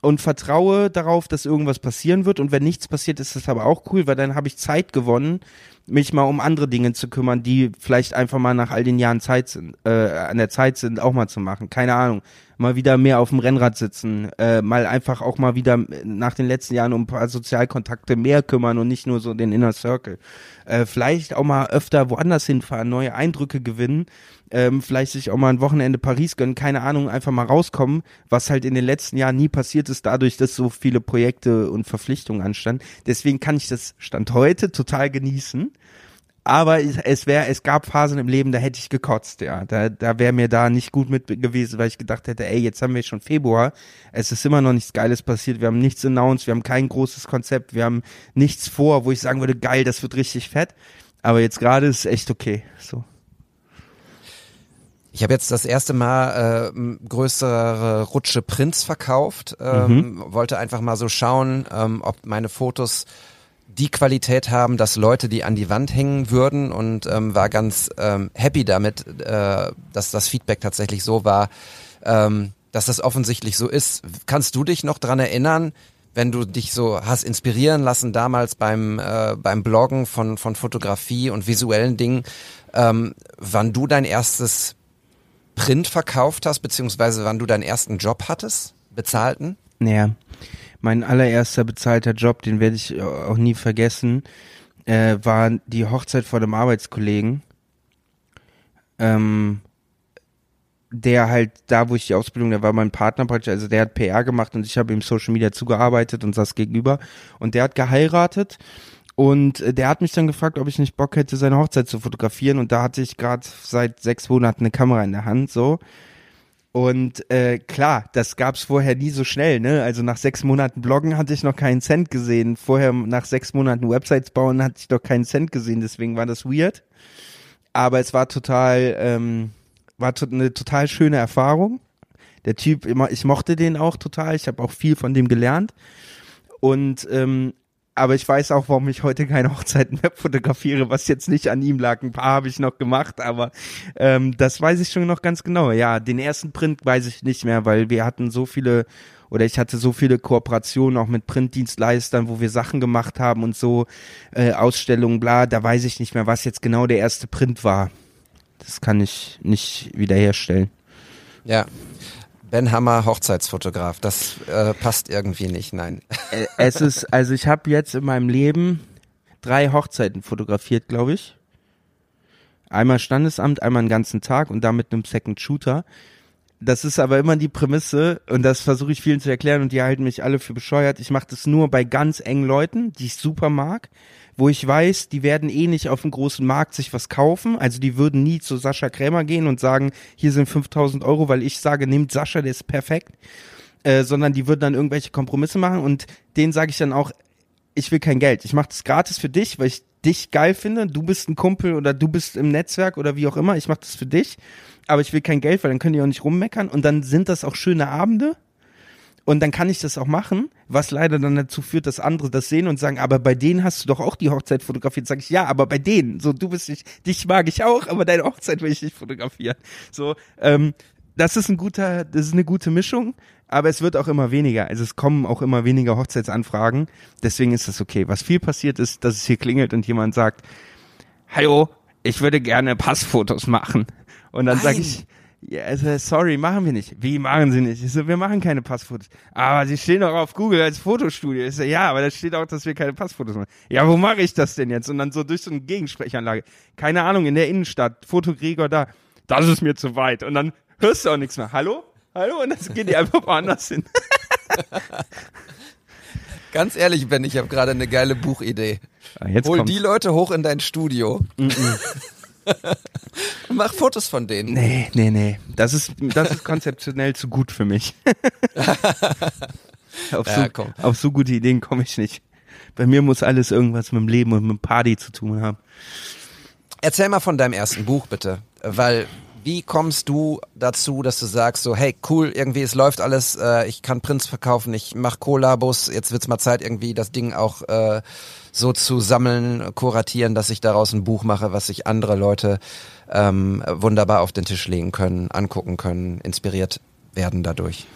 und vertraue darauf, dass irgendwas passieren wird. Und wenn nichts passiert, ist das aber auch cool, weil dann habe ich Zeit gewonnen, mich mal um andere Dinge zu kümmern, die vielleicht einfach mal nach all den Jahren Zeit sind, äh, an der Zeit sind, auch mal zu machen. Keine Ahnung. Mal wieder mehr auf dem Rennrad sitzen, äh, mal einfach auch mal wieder nach den letzten Jahren um ein paar Sozialkontakte mehr kümmern und nicht nur so den Inner Circle. Äh, vielleicht auch mal öfter woanders hinfahren, neue Eindrücke gewinnen, ähm, vielleicht sich auch mal ein Wochenende Paris gönnen, keine Ahnung, einfach mal rauskommen, was halt in den letzten Jahren nie passiert ist, dadurch, dass so viele Projekte und Verpflichtungen anstanden. Deswegen kann ich das Stand heute total genießen. Aber es, wäre, es gab Phasen im Leben, da hätte ich gekotzt, ja. Da, da wäre mir da nicht gut mit gewesen, weil ich gedacht hätte, ey, jetzt haben wir schon Februar, es ist immer noch nichts Geiles passiert, wir haben nichts announced, wir haben kein großes Konzept, wir haben nichts vor, wo ich sagen würde, geil, das wird richtig fett. Aber jetzt gerade ist es echt okay. So. Ich habe jetzt das erste Mal äh, größere Rutsche Prinz verkauft. Ähm, mhm. Wollte einfach mal so schauen, ähm, ob meine Fotos die Qualität haben, dass Leute die an die Wand hängen würden und ähm, war ganz ähm, happy damit, äh, dass das Feedback tatsächlich so war, ähm, dass das offensichtlich so ist. Kannst du dich noch dran erinnern, wenn du dich so hast inspirieren lassen damals beim äh, beim Bloggen von von Fotografie und visuellen Dingen, ähm, wann du dein erstes Print verkauft hast, beziehungsweise wann du deinen ersten Job hattest, bezahlten? Naja, mein allererster bezahlter Job, den werde ich auch nie vergessen, äh, war die Hochzeit vor dem Arbeitskollegen. Ähm, der halt da, wo ich die Ausbildung, der war mein Partner praktisch, also der hat PR gemacht und ich habe ihm Social Media zugearbeitet und saß gegenüber. Und der hat geheiratet und der hat mich dann gefragt, ob ich nicht Bock hätte, seine Hochzeit zu fotografieren. Und da hatte ich gerade seit sechs Monaten eine Kamera in der Hand so und äh, klar, das gab's vorher nie so schnell, ne? Also nach sechs Monaten Bloggen hatte ich noch keinen Cent gesehen. Vorher nach sechs Monaten Websites bauen hatte ich noch keinen Cent gesehen, deswegen war das weird. Aber es war total, ähm, war to eine total schöne Erfahrung. Der Typ, immer, ich mochte den auch total. Ich habe auch viel von dem gelernt. Und ähm, aber ich weiß auch, warum ich heute keine Hochzeiten mehr fotografiere, was jetzt nicht an ihm lag. Ein paar habe ich noch gemacht, aber ähm, das weiß ich schon noch ganz genau. Ja, den ersten Print weiß ich nicht mehr, weil wir hatten so viele oder ich hatte so viele Kooperationen auch mit Printdienstleistern, wo wir Sachen gemacht haben und so äh, Ausstellungen, bla. Da weiß ich nicht mehr, was jetzt genau der erste Print war. Das kann ich nicht wiederherstellen. Ja, Ben Hammer, Hochzeitsfotograf. Das äh, passt irgendwie nicht, nein. Es ist, also ich habe jetzt in meinem Leben drei Hochzeiten fotografiert, glaube ich. Einmal Standesamt, einmal einen ganzen Tag und dann mit einem Second Shooter. Das ist aber immer die Prämisse und das versuche ich vielen zu erklären und die halten mich alle für bescheuert. Ich mache das nur bei ganz engen Leuten, die ich super mag wo ich weiß, die werden eh nicht auf dem großen Markt sich was kaufen. Also die würden nie zu Sascha Krämer gehen und sagen, hier sind 5000 Euro, weil ich sage, nehmt Sascha, der ist perfekt. Äh, sondern die würden dann irgendwelche Kompromisse machen und denen sage ich dann auch, ich will kein Geld. Ich mache das gratis für dich, weil ich dich geil finde. Du bist ein Kumpel oder du bist im Netzwerk oder wie auch immer. Ich mache das für dich, aber ich will kein Geld, weil dann können die auch nicht rummeckern. Und dann sind das auch schöne Abende und dann kann ich das auch machen, was leider dann dazu führt, dass andere das sehen und sagen, aber bei denen hast du doch auch die Hochzeit fotografiert. Sag ich, ja, aber bei denen. So, du bist nicht, dich mag ich auch, aber deine Hochzeit will ich nicht fotografieren. So, ähm, das ist ein guter, das ist eine gute Mischung, aber es wird auch immer weniger. Also es kommen auch immer weniger Hochzeitsanfragen. Deswegen ist das okay. Was viel passiert ist, dass es hier klingelt und jemand sagt, Hallo, ich würde gerne Passfotos machen. Und dann sage ich, ja, also, sorry, machen wir nicht. Wie machen sie nicht? Ich so, wir machen keine Passfotos. Aber sie stehen doch auf Google als Fotostudio. Ich so, ja, aber da steht auch, dass wir keine Passfotos machen. Ja, wo mache ich das denn jetzt? Und dann so durch so eine Gegensprechanlage. Keine Ahnung, in der Innenstadt, Fotogregor da. Das ist mir zu weit. Und dann hörst du auch nichts mehr. Hallo? Hallo? Und dann geht die einfach woanders hin. <laughs> Ganz ehrlich, Ben, ich habe gerade eine geile Buchidee. Ah, Hol kommt's. die Leute hoch in dein Studio. <laughs> <laughs> Mach Fotos von denen. Nee, nee, nee. Das ist, das ist konzeptionell zu gut für mich. <laughs> auf, Ja, so, auf so gute Ideen komme ich nicht. Bei mir muss alles irgendwas mit dem Leben und mit dem Party zu tun haben. Erzähl mal von deinem ersten Buch bitte, weil wie kommst du dazu, dass du sagst so, hey cool, irgendwie es läuft alles, äh, ich kann Prints verkaufen, ich mach Kollabos, jetzt wird's mal Zeit irgendwie das Ding auch äh, so zu sammeln, kuratieren, dass ich daraus ein Buch mache, was sich andere Leute ähm, wunderbar auf den Tisch legen können, angucken können, inspiriert werden dadurch?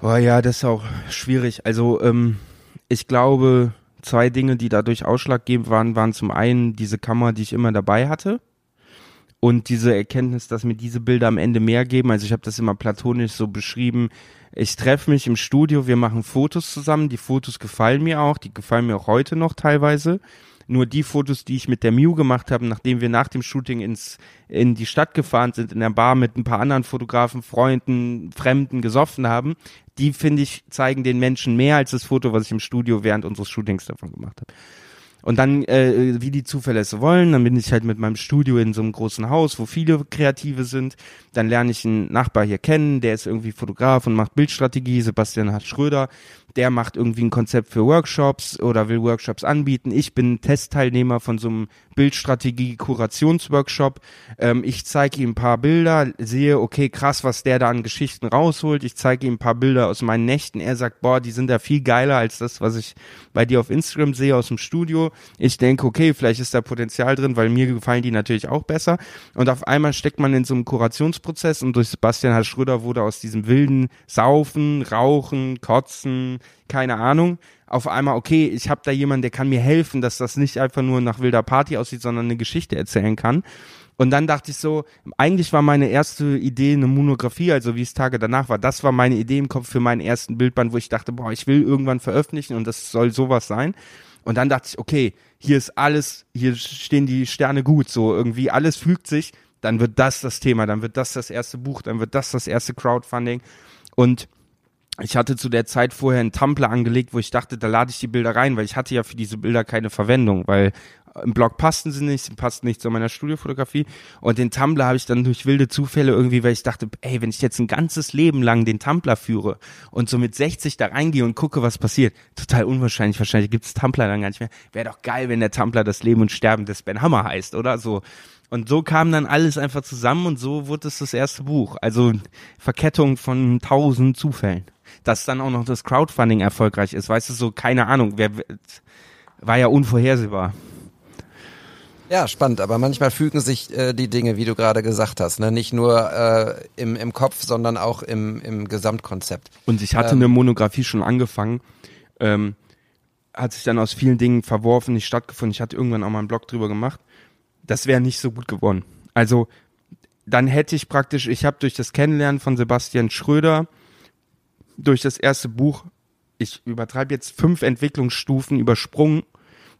Boah, ja, das ist auch schwierig. Also ähm, ich glaube, zwei Dinge, die dadurch ausschlaggebend waren, waren zum einen diese Kamera, die ich immer dabei hatte und diese Erkenntnis, dass mir diese Bilder am Ende mehr geben. Also ich habe das immer platonisch so beschrieben. Ich treffe mich im Studio, wir machen Fotos zusammen. Die Fotos gefallen mir auch, die gefallen mir auch heute noch teilweise. Nur die Fotos, die ich mit der Mew gemacht habe, nachdem wir nach dem Shooting ins, in die Stadt gefahren sind, in der Bar mit ein paar anderen Fotografen, Freunden, Fremden gesoffen haben, die finde ich zeigen den Menschen mehr als das Foto, was ich im Studio während unseres Shootings davon gemacht habe. Und dann, äh, wie die Zufälle es wollen, dann bin ich halt mit meinem Studio in so einem großen Haus, wo viele Kreative sind. Dann lerne ich einen Nachbar hier kennen, der ist irgendwie Fotograf und macht Bildstrategie, Sebastian Hart Schröder. Der macht irgendwie ein Konzept für Workshops oder will Workshops anbieten. Ich bin Testteilnehmer von so einem Bildstrategie-Kurationsworkshop. Ähm, ich zeige ihm ein paar Bilder, sehe, okay, krass, was der da an Geschichten rausholt. Ich zeige ihm ein paar Bilder aus meinen Nächten. Er sagt, boah, die sind da viel geiler als das, was ich bei dir auf Instagram sehe aus dem Studio. Ich denke, okay, vielleicht ist da Potenzial drin, weil mir gefallen die natürlich auch besser. Und auf einmal steckt man in so einem Kurationsprozess und durch Sebastian H. Schröder wurde aus diesem wilden Saufen, Rauchen, Kotzen, keine Ahnung, auf einmal, okay, ich habe da jemanden, der kann mir helfen, dass das nicht einfach nur nach wilder Party aussieht, sondern eine Geschichte erzählen kann. Und dann dachte ich so, eigentlich war meine erste Idee eine Monografie, also wie es Tage danach war. Das war meine Idee im Kopf für meinen ersten Bildband, wo ich dachte, boah, ich will irgendwann veröffentlichen und das soll sowas sein. Und dann dachte ich, okay, hier ist alles, hier stehen die Sterne gut, so irgendwie alles fügt sich. Dann wird das das Thema, dann wird das das erste Buch, dann wird das das erste Crowdfunding. Und ich hatte zu der Zeit vorher einen Tumblr angelegt, wo ich dachte, da lade ich die Bilder rein, weil ich hatte ja für diese Bilder keine Verwendung, weil im Blog passten sie nicht, sie passten nicht zu meiner Studiofotografie und den Tumblr habe ich dann durch wilde Zufälle irgendwie, weil ich dachte, ey, wenn ich jetzt ein ganzes Leben lang den Tumblr führe und so mit 60 da reingehe und gucke, was passiert, total unwahrscheinlich, wahrscheinlich gibt es Tumblr dann gar nicht mehr, wäre doch geil, wenn der Tumblr das Leben und Sterben des Ben Hammer heißt, oder so. Und so kam dann alles einfach zusammen und so wurde es das erste Buch. Also Verkettung von tausend Zufällen. Dass dann auch noch das Crowdfunding erfolgreich ist, weißt du, so keine Ahnung, wer war ja unvorhersehbar. Ja, spannend, aber manchmal fügen sich äh, die Dinge, wie du gerade gesagt hast, ne? nicht nur äh, im, im Kopf, sondern auch im, im Gesamtkonzept. Und ich hatte Ähm. eine Monografie schon angefangen, ähm, hat sich dann aus vielen Dingen verworfen, nicht stattgefunden. Ich hatte irgendwann auch mal einen Blog drüber gemacht. Das wäre nicht so gut geworden. Also dann hätte ich praktisch, ich habe durch das Kennenlernen von Sebastian Schröder, durch das erste Buch, ich übertreibe jetzt fünf Entwicklungsstufen übersprungen,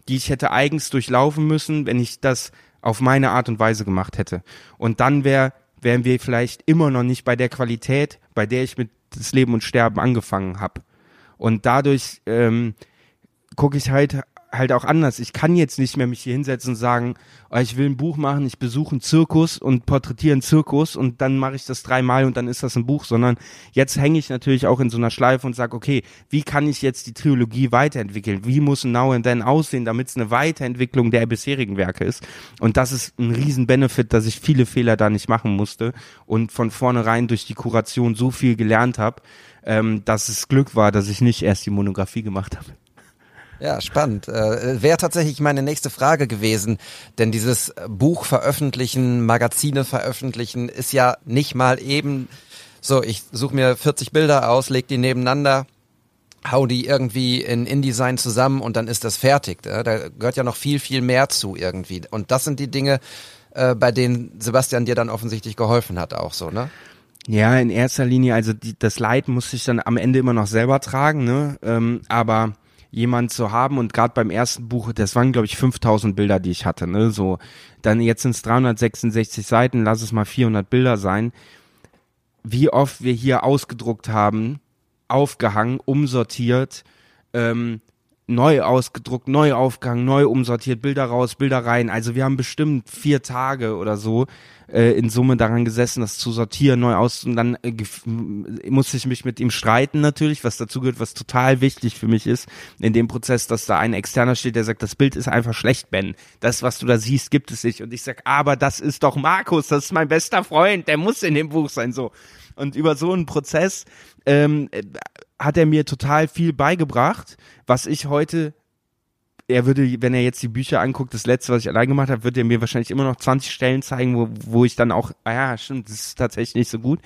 die ich hätte eigens durchlaufen müssen, wenn ich das auf meine Art und Weise gemacht hätte. Und dann wär, wären wir vielleicht immer noch nicht bei der Qualität, bei der ich mit das Leben und Sterben angefangen habe. Und dadurch ähm, gucke ich halt halt auch anders. Ich kann jetzt nicht mehr mich hier hinsetzen und sagen, oh, ich will ein Buch machen, ich besuche einen Zirkus und porträtiere einen Zirkus und dann mache ich das dreimal und dann ist das ein Buch, sondern jetzt hänge ich natürlich auch in so einer Schleife und sage, okay, wie kann ich jetzt die Trilogie weiterentwickeln? Wie muss ein Now and Then aussehen, damit es eine Weiterentwicklung der bisherigen Werke ist? Und das ist ein riesen Benefit, dass ich viele Fehler da nicht machen musste und von vornherein durch die Kuration so viel gelernt habe, ähm, dass es Glück war, dass ich nicht erst die Monografie gemacht habe. Ja, spannend. Äh, Wäre tatsächlich meine nächste Frage gewesen, denn dieses Buch veröffentlichen, Magazine veröffentlichen, ist ja nicht mal eben so, ich suche mir 40 Bilder aus, leg die nebeneinander, hau die irgendwie in InDesign zusammen und dann ist das fertig. Da gehört ja noch viel, viel mehr zu irgendwie. Und das sind die Dinge, äh, bei denen Sebastian dir dann offensichtlich geholfen hat, auch so, ne? Ja, in erster Linie, also die, das Leid muss ich dann am Ende immer noch selber tragen, ne? Ähm, aber jemand zu haben und gerade beim ersten Buch, das waren glaube ich 5000 Bilder, die ich hatte, ne? So, dann jetzt sind es 366 Seiten, lass es mal 400 Bilder sein. Wie oft wir hier ausgedruckt haben, aufgehangen, umsortiert, ähm, neu ausgedruckt, neu aufgehangen, neu umsortiert, Bilder raus, Bilder rein. Also wir haben bestimmt vier Tage oder so äh, in Summe daran gesessen, das zu sortieren, neu aus und dann äh, m- musste ich mich mit ihm streiten natürlich, was dazu gehört, was total wichtig für mich ist in dem Prozess, dass da ein Externer steht, der sagt, das Bild ist einfach schlecht, Ben. Das, was du da siehst, gibt es nicht. Und ich sag, aber das ist doch Markus, das ist mein bester Freund, der muss in dem Buch sein, so. Und über so einen Prozess ähm, äh, hat er mir total viel beigebracht, was ich heute er würde, wenn er jetzt die Bücher anguckt, das letzte, was ich allein gemacht habe, wird er mir wahrscheinlich immer noch 20 Stellen zeigen, wo, wo ich dann auch, ah ja, stimmt, das ist tatsächlich nicht so gut.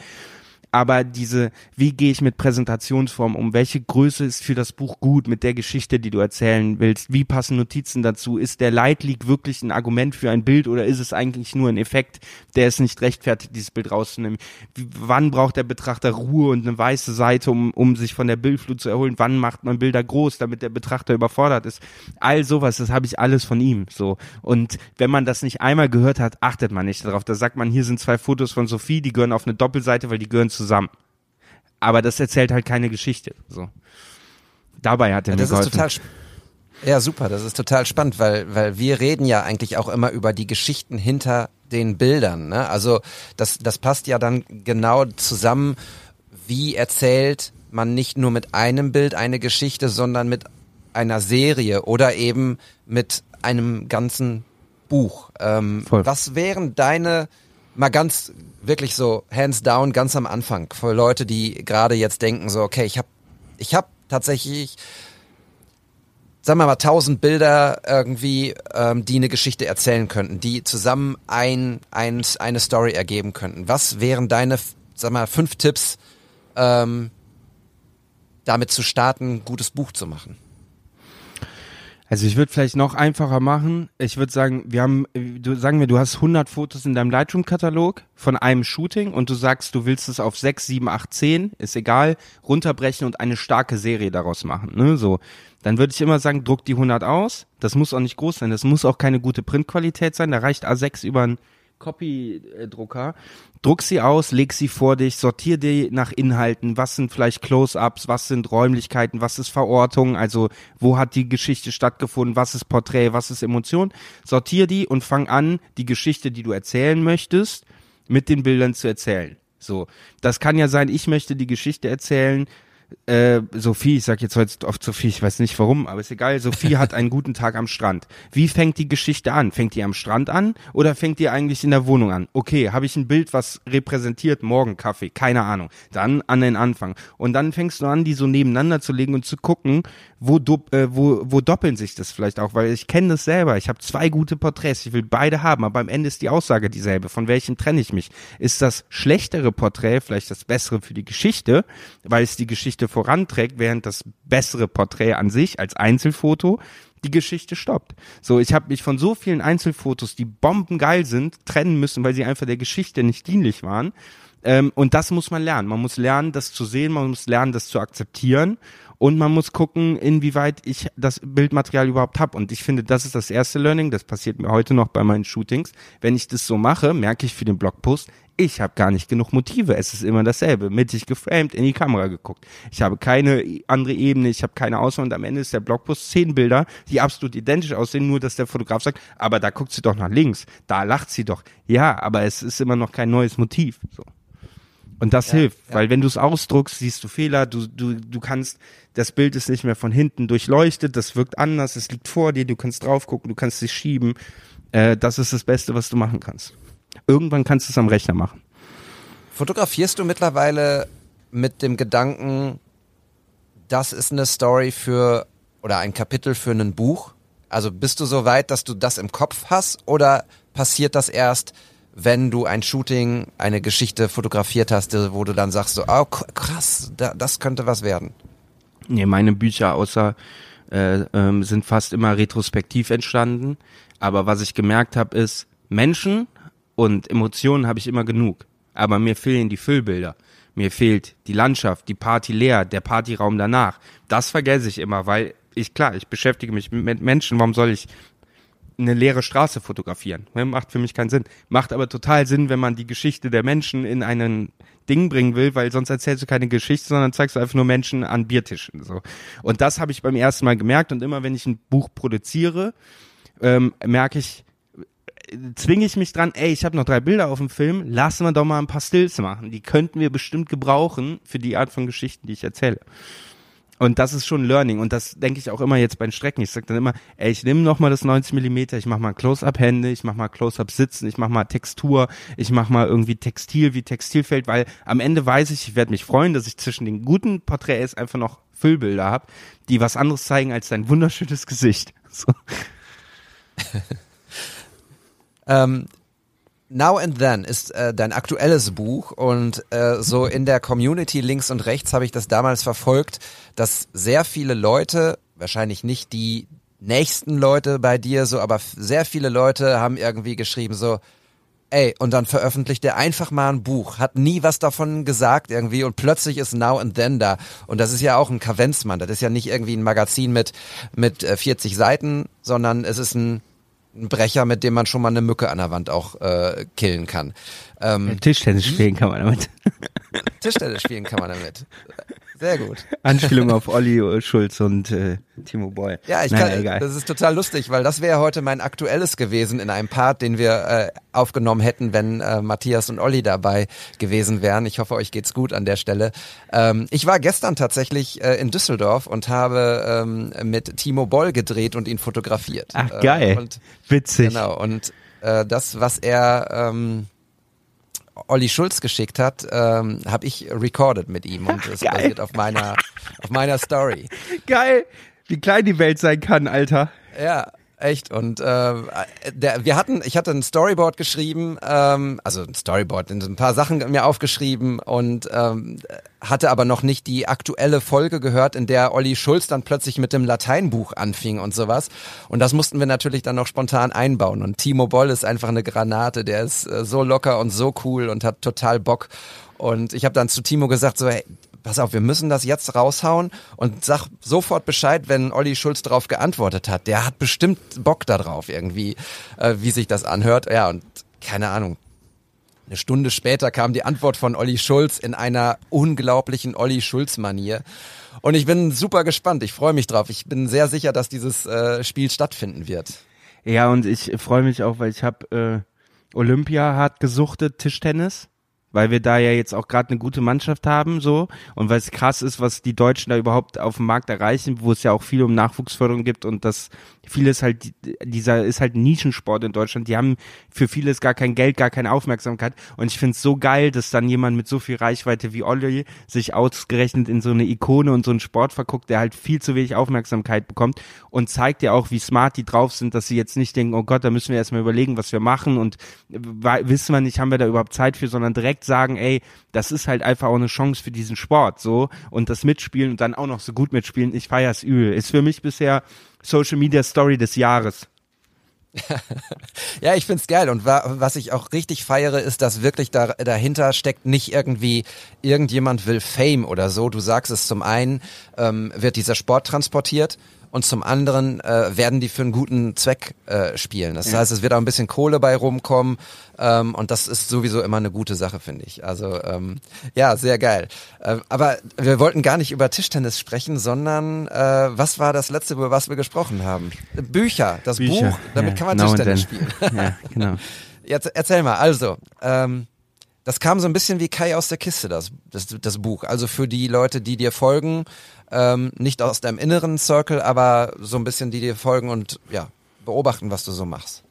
Aber diese, wie gehe ich mit Präsentationsform um? Welche Größe ist für das Buch gut mit der Geschichte, die du erzählen willst? Wie passen Notizen dazu? Ist der Leitleak wirklich ein Argument für ein Bild oder ist es eigentlich nur ein Effekt, der es nicht rechtfertigt, dieses Bild rauszunehmen? Wie, wann braucht der Betrachter Ruhe und eine weiße Seite, um, um sich von der Bildflut zu erholen? Wann macht man Bilder groß, damit der Betrachter überfordert ist? All sowas, das habe ich alles von ihm, so. Und wenn man das nicht einmal gehört hat, achtet man nicht darauf. Da sagt man, hier sind zwei Fotos von Sophie, die gehören auf eine Doppelseite, weil die gehören zusammen. Aber das erzählt halt keine Geschichte, so. Dabei hat er Ja, mir das ist total ja, super, das ist total spannend, weil, weil wir reden ja eigentlich auch immer über die Geschichten hinter den Bildern. Ne? Also das, das passt ja dann genau zusammen, wie erzählt man nicht nur mit einem Bild eine Geschichte, sondern mit einer Serie oder eben mit einem ganzen Buch. Ähm, was wären deine, mal ganz wirklich so hands down, ganz am Anfang, für Leute, die gerade jetzt denken, so, okay, ich habe ich hab tatsächlich sagen wir mal, tausend Bilder irgendwie, ähm, die eine Geschichte erzählen könnten, die zusammen ein, ein, eine Story ergeben könnten. Was wären deine, sag mal, fünf Tipps, ähm, damit zu starten, ein gutes Buch zu machen? Also ich würde vielleicht noch einfacher machen. Ich würde sagen, wir haben, äh, du sagen wir, du hast 100 Fotos in deinem Lightroom-Katalog von einem Shooting und du sagst, du willst es auf 6, 7, 8, 10, ist egal, runterbrechen und eine starke Serie daraus machen. Ne? So, dann würde ich immer sagen, druck die 100 aus. Das muss auch nicht groß sein, das muss auch keine gute Printqualität sein. Da reicht A6 über einen Copy-Drucker. Druck sie aus, leg sie vor dich, sortier die nach Inhalten. Was sind vielleicht Close-ups, was sind Räumlichkeiten, was ist Verortung, also wo hat die Geschichte stattgefunden, was ist Porträt, was ist Emotion. Sortier die und fang an, die Geschichte, die du erzählen möchtest, mit den Bildern zu erzählen. So, das kann ja sein, ich möchte die Geschichte erzählen, äh, Sophie, ich sag jetzt heute oft Sophie, ich weiß nicht warum, aber ist egal. Sophie hat einen guten Tag am Strand. Wie fängt die Geschichte an? Fängt die am Strand an oder fängt die eigentlich in der Wohnung an? Okay, habe ich ein Bild, was repräsentiert morgen Kaffee? Keine Ahnung. Dann an den Anfang. Und dann fängst du an, die so nebeneinander zu legen und zu gucken, wo, äh, wo, wo doppeln sich das vielleicht auch, weil ich kenne das selber. Ich habe zwei gute Porträts, ich will beide haben, aber am Ende ist die Aussage dieselbe. Von welchen trenne ich mich? Ist das schlechtere Porträt vielleicht das bessere für die Geschichte, weil es die Geschichte voranträgt, während das bessere Porträt an sich als Einzelfoto die Geschichte stoppt. So, ich habe mich von so vielen Einzelfotos, die bombengeil sind, trennen müssen, weil sie einfach der Geschichte nicht dienlich waren. Ähm, und das muss man lernen. Man muss lernen, das zu sehen, man muss lernen, das zu akzeptieren und man muss gucken, inwieweit ich das Bildmaterial überhaupt habe. Und ich finde, das ist das erste Learning, das passiert mir heute noch bei meinen Shootings. Wenn ich das so mache, merke ich für den Blogpost, ich habe gar nicht genug Motive. Es ist immer dasselbe. Mittig geframed, in die Kamera geguckt. Ich habe keine andere Ebene, ich habe keine Auswahl und am Ende ist der Blogpost zehn Bilder, die absolut identisch aussehen, nur dass der Fotograf sagt, aber da guckt sie doch nach links, da lacht sie doch. Ja, aber es ist immer noch kein neues Motiv. So. Und das hilft, weil wenn du es ausdruckst, siehst du Fehler, du, du, du kannst, das Bild ist nicht mehr von hinten durchleuchtet, das wirkt anders, es liegt vor dir, du kannst drauf gucken, du kannst dich schieben. Äh, das ist das Beste, was du machen kannst. Irgendwann kannst du es am Rechner machen. Fotografierst du mittlerweile mit dem Gedanken, das ist eine Story für oder ein Kapitel für ein Buch? Also bist du so weit, dass du das im Kopf hast oder passiert das erst, wenn du ein Shooting, eine Geschichte fotografiert hast, wo du dann sagst so, oh krass, da, das könnte was werden? Nee, meine Bücher außer äh, ähm, sind fast immer retrospektiv entstanden. Aber was ich gemerkt habe, ist, Menschen und Emotionen habe ich immer genug. Aber mir fehlen die Füllbilder. Mir fehlt die Landschaft, die Party leer, der Partyraum danach. Das vergesse ich immer, weil ich, klar, ich beschäftige mich mit Menschen. Warum soll ich eine leere Straße fotografieren? Macht für mich keinen Sinn. Macht aber total Sinn, wenn man die Geschichte der Menschen in einen Ding bringen will, weil sonst erzählst du keine Geschichte, sondern zeigst du einfach nur Menschen an Biertischen. So. Und das habe ich beim ersten Mal gemerkt. Und immer wenn ich ein Buch produziere, ähm, merke ich, zwinge ich mich dran, ey, ich habe noch drei Bilder auf dem Film, lassen wir doch mal ein paar Stills machen. Die könnten wir bestimmt gebrauchen für die Art von Geschichten, die ich erzähle. Und das ist schon Learning. Und das denke ich auch immer jetzt bei den Strecken. Ich sage dann immer, ey, ich nehme noch mal das 90 Millimeter, ich mache mal Close-Up-Hände, ich mache mal Close-Up Sitzen, ich mache mal Textur, ich mache mal irgendwie Textil, wie Textil fällt, weil am Ende weiß ich, ich werde mich freuen, dass ich zwischen den guten Porträts einfach noch Füllbilder habe, die was anderes zeigen als dein wunderschönes Gesicht. <laughs> So. <laughs> Ähm, Now and Then ist äh, dein aktuelles Buch und äh, so in der Community links und rechts habe ich das damals verfolgt, dass sehr viele Leute, wahrscheinlich nicht die nächsten Leute bei dir so, aber sehr viele Leute haben irgendwie geschrieben so, ey, und dann veröffentlicht er einfach mal ein Buch, hat nie was davon gesagt irgendwie und plötzlich ist Now and Then da. Und das ist ja auch ein Kavenzmann, das ist ja nicht irgendwie ein Magazin mit, mit äh, 40 Seiten, sondern es ist ein, ein Brecher, mit dem man schon mal eine Mücke an der Wand auch äh, killen kann. Ähm, Tischtennis spielen kann man damit. Tischtennis spielen kann man damit. Sehr gut. <laughs> Anspielung auf Olli äh, Schulz und äh, Timo Boy. Ja, ich naja, kann, egal. das ist total lustig, weil das wäre heute mein aktuelles gewesen in einem Part, den wir äh, aufgenommen hätten, wenn äh, Matthias und Olli dabei gewesen wären. Ich hoffe, euch geht's gut an der Stelle. Ähm, ich war gestern tatsächlich äh, in Düsseldorf und habe ähm, mit Timo Boll gedreht und ihn fotografiert. Ach, Äh, geil. und, Witzig. Genau, und äh, das, was er ähm, Olli Schulz geschickt hat, ähm, habe ich recorded mit ihm und es basiert auf meiner, auf meiner Story. <laughs> Geil. Wie klein die Welt sein kann, Alter. Ja, echt. Und äh, der, wir hatten, ich hatte ein Storyboard geschrieben, ähm, also ein Storyboard, ein paar Sachen mir aufgeschrieben und ähm, hatte aber noch nicht die aktuelle Folge gehört, in der Olli Schulz dann plötzlich mit dem Lateinbuch anfing und sowas. Und das mussten wir natürlich dann noch spontan einbauen. Und Timo Boll ist einfach eine Granate, der ist äh, so locker und so cool und hat total Bock. Und ich habe dann zu Timo gesagt, so, hey, pass auf, wir müssen das jetzt raushauen und sag sofort Bescheid, wenn Olli Schulz darauf geantwortet hat. Der hat bestimmt Bock darauf irgendwie, äh, wie sich das anhört. Ja, und keine Ahnung. Eine Stunde später kam die Antwort von Olli Schulz in einer unglaublichen Olli Schulz-Manier. Und ich bin super gespannt. Ich freue mich drauf. Ich bin sehr sicher, dass dieses äh, Spiel stattfinden wird. Ja, und ich freue mich auch, weil ich habe äh, Olympia hart gesuchtet, Tischtennis. Weil wir da ja jetzt auch gerade eine gute Mannschaft haben, so. Und weil es krass ist, was die Deutschen da überhaupt auf dem Markt erreichen, wo es ja auch viel um Nachwuchsförderung gibt und das vieles halt, dieser ist halt Nischensport in Deutschland. Die haben für vieles gar kein Geld, gar keine Aufmerksamkeit. Und ich finde es so geil, dass dann jemand mit so viel Reichweite wie Olli sich ausgerechnet in so eine Ikone und so einen Sport verguckt, der halt viel zu wenig Aufmerksamkeit bekommt und zeigt ja auch, wie smart die drauf sind, dass sie jetzt nicht denken, oh Gott, da müssen wir erstmal überlegen, was wir machen und we- wissen wir nicht, haben wir da überhaupt Zeit für, sondern direkt sagen, ey, das ist halt einfach auch eine Chance für diesen Sport, so und das mitspielen und dann auch noch so gut mitspielen, ich feier's übel. Ist für mich bisher Social Media Story des Jahres. <laughs> Ja, ich find's geil. Und wa was ich auch richtig feiere, ist, dass wirklich da dahinter steckt nicht irgendwie irgendjemand will Fame oder so. Du sagst es zum einen, ähm, wird dieser Sport transportiert und zum anderen äh, werden die für einen guten Zweck äh, spielen. Das heißt, es wird auch ein bisschen Kohle bei rumkommen ähm, und das ist sowieso immer eine gute Sache, finde ich. Also ähm, ja, sehr geil. Äh, aber wir wollten gar nicht über Tischtennis sprechen, sondern äh, was war das letzte, über was wir gesprochen haben? Bücher, das Bücher. Buch, damit Ja, kann man and Tischtennis spielen. <laughs> ja, genau. Jetzt erzähl mal, also, ähm, das kam so ein bisschen wie Kai aus der Kiste, das, das, das Buch. Also für die Leute, die dir folgen, ähm, nicht aus deinem inneren Circle, aber so ein bisschen, die dir folgen und ja, beobachten, was du so machst.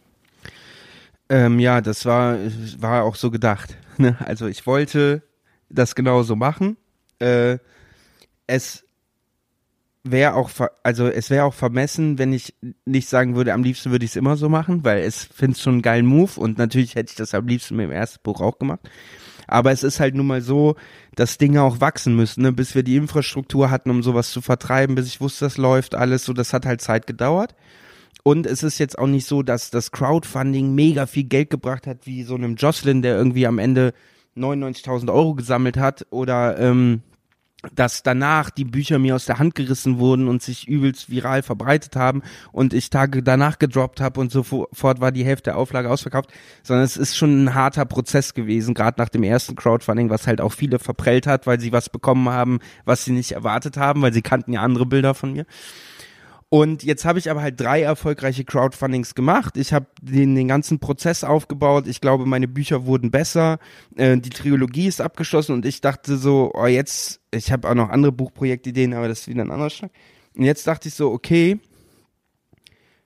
Ähm, ja, das war, war auch so gedacht. <laughs> Ne? Also ich wollte das genauso machen. Äh, es wäre auch, ver also es wäre auch vermessen, wenn ich nicht sagen würde, am liebsten würde ich es immer so machen, weil es finde schon einen geilen Move und natürlich hätte ich das am liebsten mit dem ersten Buch auch gemacht. Aber es ist halt nun mal so, dass Dinge auch wachsen müssen, ne? bis wir die Infrastruktur hatten, um sowas zu vertreiben, bis ich wusste, das läuft alles so, das hat halt Zeit gedauert. Und es ist jetzt auch nicht so, dass das Crowdfunding mega viel Geld gebracht hat, wie so einem Jocelyn, der irgendwie am Ende 99.000 Euro gesammelt hat oder ähm, dass danach die Bücher mir aus der Hand gerissen wurden und sich übelst viral verbreitet haben und ich Tage danach gedroppt habe und sofort war die Hälfte der Auflage ausverkauft, sondern es ist schon ein harter Prozess gewesen, gerade nach dem ersten Crowdfunding, was halt auch viele verprellt hat, weil sie was bekommen haben, was sie nicht erwartet haben, weil sie kannten ja andere Bilder von mir. Und jetzt habe ich aber halt drei erfolgreiche Crowdfundings gemacht. Ich habe den, den ganzen Prozess aufgebaut. Ich glaube, meine Bücher wurden besser. Äh, die Trilogie ist abgeschlossen und ich dachte so, oh jetzt, ich habe auch noch andere Buchprojektideen, aber das ist wieder ein anderer Schlag. Und jetzt dachte ich so, okay,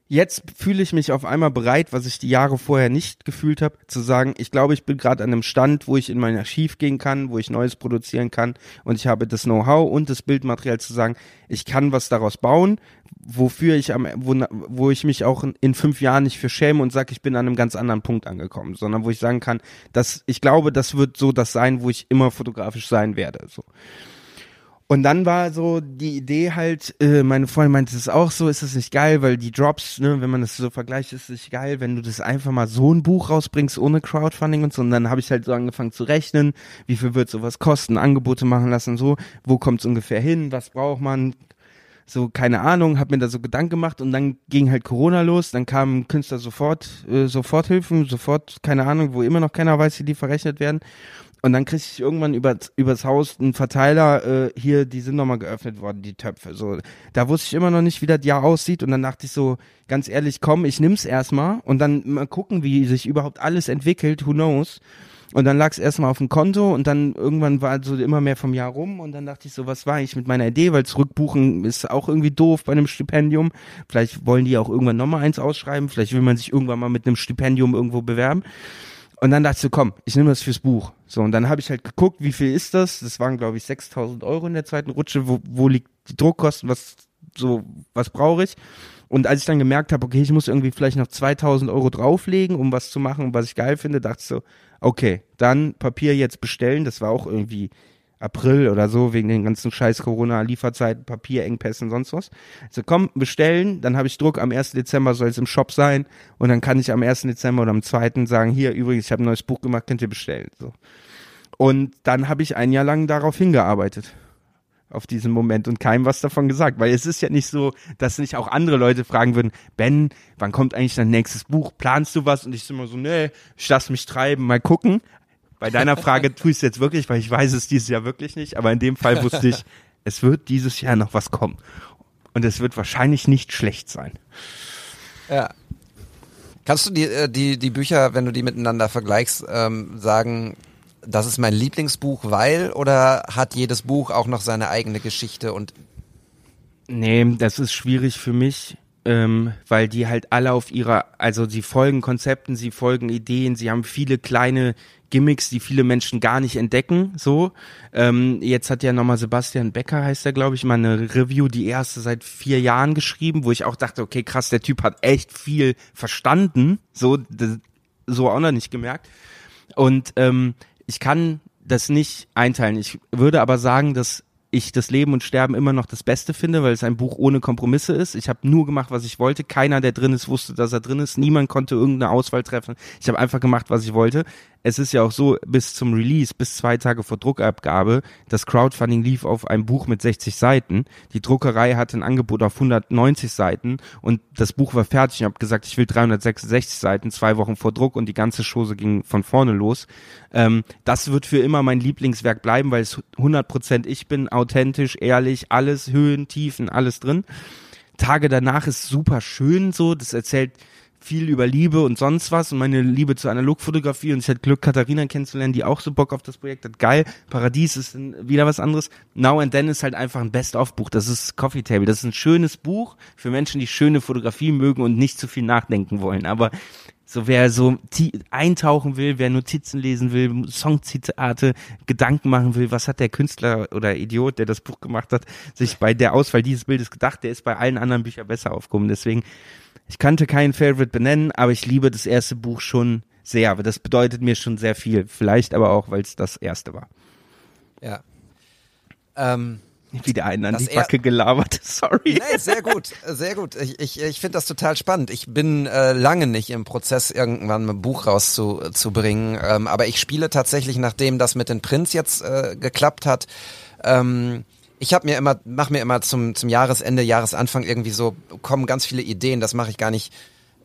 jetzt fühle ich mich auf einmal bereit, was ich die Jahre vorher nicht gefühlt habe, zu sagen, ich glaube, ich bin gerade an einem Stand, wo ich in mein Archiv gehen kann, wo ich Neues produzieren kann und ich habe das Know-how und das Bildmaterial zu sagen, ich kann was daraus bauen, wofür ich am, wo, wo ich mich auch in fünf Jahren nicht für schäme und sage, ich bin an einem ganz anderen Punkt angekommen, sondern wo ich sagen kann, dass ich glaube, das wird so das sein, wo ich immer fotografisch sein werde. So. Und dann war so die Idee halt, äh, meine Freundin meinte, es auch so, ist das nicht geil, weil die Drops, ne, wenn man das so vergleicht, ist es nicht geil, wenn du das einfach mal so ein Buch rausbringst ohne Crowdfunding und so. Und dann habe ich halt so angefangen zu rechnen, wie viel wird sowas kosten, Angebote machen lassen, so, wo kommt es ungefähr hin, was braucht man, so keine Ahnung, hab mir da so Gedanken gemacht und dann ging halt Corona los, dann kamen Künstler sofort, äh, Soforthilfen, sofort, keine Ahnung, wo immer noch keiner weiß, wie die verrechnet werden. Und dann kriegte ich irgendwann über, übers Haus einen Verteiler, äh, hier, die sind nochmal geöffnet worden, die Töpfe. So, da wusste ich immer noch nicht, wie das Jahr aussieht. Und dann dachte ich so, ganz ehrlich, komm, ich nimm's erstmal und dann mal gucken, wie sich überhaupt alles entwickelt, who knows. Und dann lag es erstmal auf dem Konto und dann irgendwann war so immer mehr vom Jahr rum und dann dachte ich so, was war ich mit meiner Idee, weil zurückbuchen ist auch irgendwie doof bei einem Stipendium. Vielleicht wollen die auch irgendwann nochmal eins ausschreiben, vielleicht will man sich irgendwann mal mit einem Stipendium irgendwo bewerben. Und dann dachte ich so, komm, ich nehme das fürs Buch. So, und dann habe ich halt geguckt, wie viel ist das? Das waren, glaube ich, 6000 Euro in der zweiten Rutsche. Wo, wo liegt die Druckkosten? Was, so, was brauche ich? Und als ich dann gemerkt habe, okay, ich muss irgendwie vielleicht noch 2000 Euro drauflegen, um was zu machen, was ich geil finde, dachte ich so, okay, dann Papier jetzt bestellen. Das war auch irgendwie April oder so, wegen den ganzen scheiß Corona-Lieferzeiten, Papierengpässen, sonst was. Also komm, bestellen, dann habe ich Druck, am 1. Dezember soll es im Shop sein und dann kann ich am 1. Dezember oder am 2. sagen, hier übrigens, ich habe ein neues Buch gemacht, könnt ihr bestellen. So. Und dann habe ich ein Jahr lang darauf hingearbeitet auf diesen Moment und keinem was davon gesagt, weil es ist ja nicht so, dass nicht auch andere Leute fragen würden, Ben, wann kommt eigentlich dein nächstes Buch? Planst du was? Und ich immer so, nee, ich lass mich treiben, mal gucken. Bei deiner Frage tue ich es jetzt wirklich, weil ich weiß es dieses Jahr wirklich nicht, aber in dem Fall wusste ich, <laughs> es wird dieses Jahr noch was kommen. Und es wird wahrscheinlich nicht schlecht sein. Ja. Kannst du die, äh, die, die Bücher, wenn du die miteinander vergleichst, ähm, sagen, das ist mein Lieblingsbuch, weil oder hat jedes Buch auch noch seine eigene Geschichte und Nee, das ist schwierig für mich ähm, weil die halt alle auf ihrer, also sie folgen Konzepten, sie folgen Ideen, sie haben viele kleine Gimmicks, die viele Menschen gar nicht entdecken. So, ähm, jetzt hat ja nochmal Sebastian Becker, heißt er, glaube ich, mal eine Review, die erste seit vier Jahren geschrieben, wo ich auch dachte, okay, krass, der Typ hat echt viel verstanden. So, das, so auch noch nicht gemerkt. Und ähm, ich kann das nicht einteilen. Ich würde aber sagen, dass ich das Leben und Sterben immer noch das Beste finde, weil es ein Buch ohne Kompromisse ist. Ich habe nur gemacht, was ich wollte. Keiner, der drin ist, wusste, dass er drin ist. Niemand konnte irgendeine Auswahl treffen. Ich habe einfach gemacht, was ich wollte es ist ja auch so, bis zum Release, bis zwei Tage vor Druckabgabe, das Crowdfunding lief auf einem Buch mit 60 Seiten. Die Druckerei hatte ein Angebot auf 190 Seiten und das Buch war fertig. Ich habe gesagt, ich will 366 Seiten, zwei Wochen vor Druck und die ganze Chose ging von vorne los. Ähm, das wird für immer mein Lieblingswerk bleiben, weil es 100% ich bin, authentisch, ehrlich, alles, Höhen, Tiefen, alles drin. Tage danach ist super schön so, das erzählt viel über Liebe und sonst was und meine Liebe zur Analogfotografie und ich hatte Glück, Katharina kennenzulernen, die auch so Bock auf das Projekt hat. Geil. Paradies ist wieder was anderes. Now and Then ist halt einfach ein Best-of-Buch. Das ist Coffee Table. Das ist ein schönes Buch für Menschen, die schöne Fotografie mögen und nicht zu viel nachdenken wollen. Aber so wer so eintauchen will, wer Notizen lesen will, Songzitate, Gedanken machen will, was hat der Künstler oder Idiot, der das Buch gemacht hat, sich bei der Auswahl dieses Bildes gedacht, der ist bei allen anderen Büchern besser aufgekommen. Deswegen ich kannte keinen Favorite benennen, aber ich liebe das erste Buch schon sehr. Aber das bedeutet mir schon sehr viel. Vielleicht aber auch, weil es das erste war. Ja. Ähm, wieder einen an die Backe gelabert, sorry. Nee, sehr gut, sehr gut. Ich, ich, ich finde das total spannend. Ich bin äh, lange nicht im Prozess, irgendwann ein Buch rauszubringen, ähm, aber ich spiele tatsächlich, nachdem das mit den Prinz jetzt äh, geklappt hat, ähm, ich habe mir immer, mach mir immer zum, zum Jahresende, Jahresanfang irgendwie so, kommen ganz viele Ideen, das mache ich gar nicht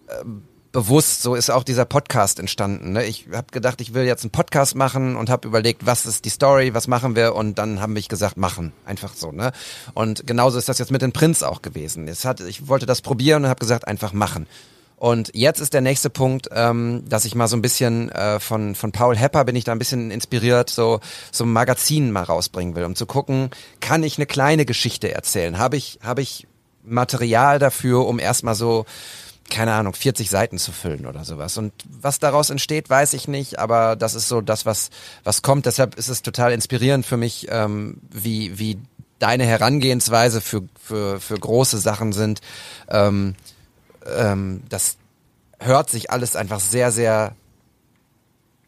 äh, bewusst. So ist auch dieser Podcast entstanden. Ne? Ich habe gedacht, ich will jetzt einen Podcast machen und habe überlegt, was ist die Story, was machen wir und dann haben mich gesagt, machen. Einfach so. Ne? Und genauso ist das jetzt mit den Prinz auch gewesen. Es hat, ich wollte das probieren und habe gesagt, einfach machen. Und jetzt ist der nächste Punkt, ähm, dass ich mal so ein bisschen äh, von, von Paul Hepper bin ich da ein bisschen inspiriert, so, so ein Magazin mal rausbringen will, um zu gucken, kann ich eine kleine Geschichte erzählen? Habe ich, habe ich Material dafür, um erstmal so keine Ahnung, 40 Seiten zu füllen oder sowas. Und was daraus entsteht, weiß ich nicht, aber das ist so das, was, was kommt. Deshalb ist es total inspirierend für mich, ähm, wie, wie deine Herangehensweise für, für, für große Sachen sind. Ähm, ähm, das hört sich alles einfach sehr, sehr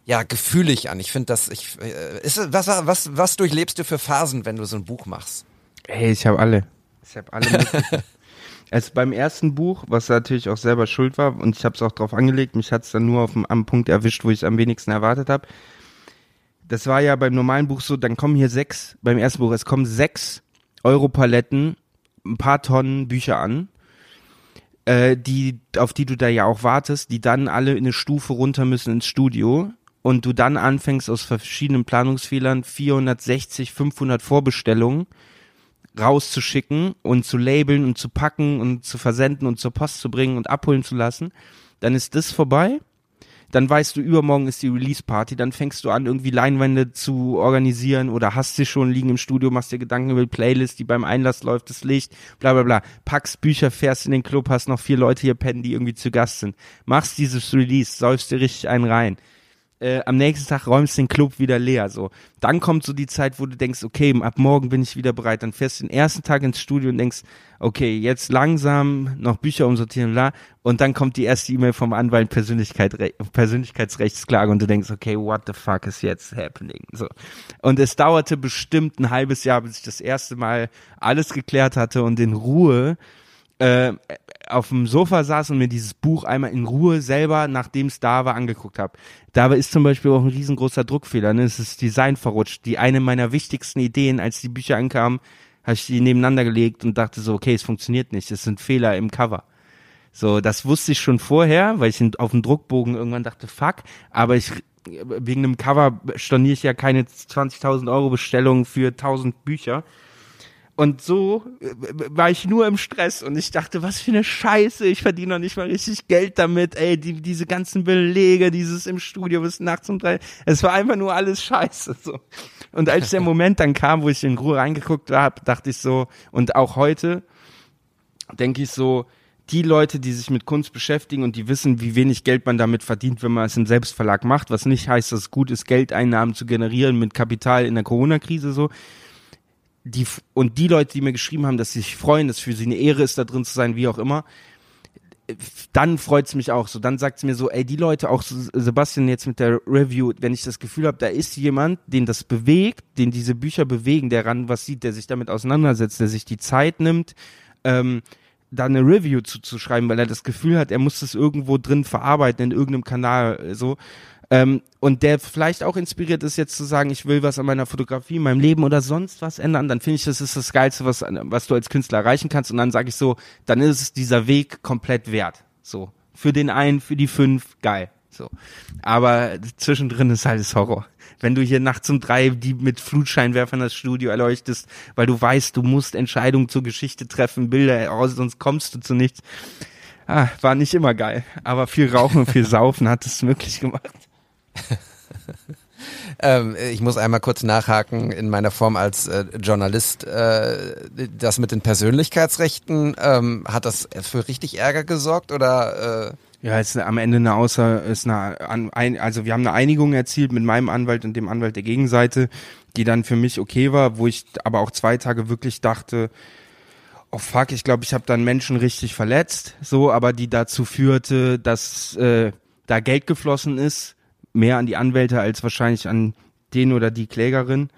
ja, gefühlig an. Ich finde das, ich, äh, ist, was, was, was durchlebst du für Phasen, wenn du so ein Buch machst? Hey, ich habe alle. Ich habe alle. <laughs> Also beim ersten Buch, was natürlich auch selber schuld war, und ich habe es auch drauf angelegt, mich hat es dann nur auf dem, am Punkt erwischt, wo ich am wenigsten erwartet habe. Das war ja beim normalen Buch so, dann kommen hier sechs, beim ersten Buch, es kommen sechs Europaletten, ein paar Tonnen Bücher an, äh, die, auf die du da ja auch wartest, die dann alle in eine Stufe runter müssen ins Studio und du dann anfängst aus verschiedenen Planungsfehlern 460, 500 Vorbestellungen rauszuschicken und zu labeln und zu packen und zu versenden und zur Post zu bringen und abholen zu lassen, dann ist das vorbei. Dann weißt du, übermorgen ist die Release-Party, dann fängst du an, irgendwie Leinwände zu organisieren oder hast sie schon liegen im Studio, machst dir Gedanken über die Playlist, die beim Einlass läuft, das Licht, bla bla bla. Packst Bücher, fährst in den Club, hast noch vier Leute hier pennen, die irgendwie zu Gast sind. Machst dieses Release, säufst dir richtig einen rein äh, am nächsten Tag räumst den Club wieder leer. So, dann kommt so die Zeit, wo du denkst, okay, ab morgen bin ich wieder bereit. Dann fährst du den ersten Tag ins Studio und denkst, okay, jetzt langsam noch Bücher umsortieren, bla. Und dann kommt die erste E-Mail vom Anwalt Persönlichkeit, Persönlichkeitsrechtsklage und du denkst, okay, what the fuck is jetzt happening? So. Und es dauerte bestimmt ein halbes Jahr, bis ich das erste Mal alles geklärt hatte und in Ruhe äh, auf dem Sofa saß und mir dieses Buch einmal in Ruhe selber, nachdem es da war, angeguckt habe. Dabei ist zum Beispiel auch ein riesengroßer Druckfehler. Ne? Es ist Design verrutscht. Die eine meiner wichtigsten Ideen, als die Bücher ankamen, habe ich die nebeneinander gelegt und dachte so, okay, es funktioniert nicht. Es sind Fehler im Cover. So, das wusste ich schon vorher, weil ich auf dem Druckbogen irgendwann dachte, fuck, aber ich wegen einem Cover storniere ich ja keine 20.000 Euro Bestellung für 1000 Bücher. Und so äh, war ich nur im Stress und ich dachte, was für eine Scheiße, ich verdiene noch nicht mal richtig Geld damit, ey, die, diese ganzen Belege, dieses im Studio bis nachts um drei, es war einfach nur alles Scheiße, so. Und als der <laughs> Moment dann kam, wo ich in Ruhe reingeguckt habe, dachte ich so, und auch heute, denke ich so, die Leute, die sich mit Kunst beschäftigen und die wissen, wie wenig Geld man damit verdient, wenn man es im Selbstverlag macht, was nicht heißt, dass es gut ist, Geldeinnahmen zu generieren mit Kapital in der Corona-Krise so, die, und die Leute, die mir geschrieben haben, dass sie sich freuen, dass für sie eine Ehre ist, da drin zu sein, wie auch immer, dann freut's mich auch so. Dann sagt's mir so, ey, die Leute, auch Sebastian jetzt mit der Review, wenn ich das Gefühl habe, da ist jemand, den das bewegt, den diese Bücher bewegen, der ran was sieht, der sich damit auseinandersetzt, der sich die Zeit nimmt, ähm, da eine Review zu, zu schreiben, weil er das Gefühl hat, er muss das irgendwo drin verarbeiten in irgendeinem Kanal, so. Ähm, und der vielleicht auch inspiriert ist, jetzt zu sagen, ich will was an meiner Fotografie, meinem Leben oder sonst was ändern, dann finde ich, das ist das Geilste, was, was du als Künstler erreichen kannst. Und dann sage ich so, dann ist es dieser Weg komplett wert. So. Für den einen, für die fünf, geil. So. Aber zwischendrin ist halt das Horror. Wenn du hier nachts um drei die mit Flutscheinwerfern das Studio erleuchtest, weil du weißt, du musst Entscheidungen zur Geschichte treffen, Bilder aus, sonst kommst du zu nichts. Ah, war nicht immer geil. Aber viel Rauchen und viel <laughs> Saufen hat es möglich gemacht. <laughs> ähm, ich muss einmal kurz nachhaken in meiner Form als äh, Journalist. Äh, das mit den Persönlichkeitsrechten, ähm, hat das für richtig Ärger gesorgt oder? Äh ja, ist am Ende eine Außer, ist eine, ein, also wir haben eine Einigung erzielt mit meinem Anwalt und dem Anwalt der Gegenseite, die dann für mich okay war, wo ich aber auch zwei Tage wirklich dachte, oh fuck, ich glaube, ich habe dann Menschen richtig verletzt, so, aber die dazu führte, dass äh, da Geld geflossen ist, mehr an die Anwälte als wahrscheinlich an den oder die Klägerin.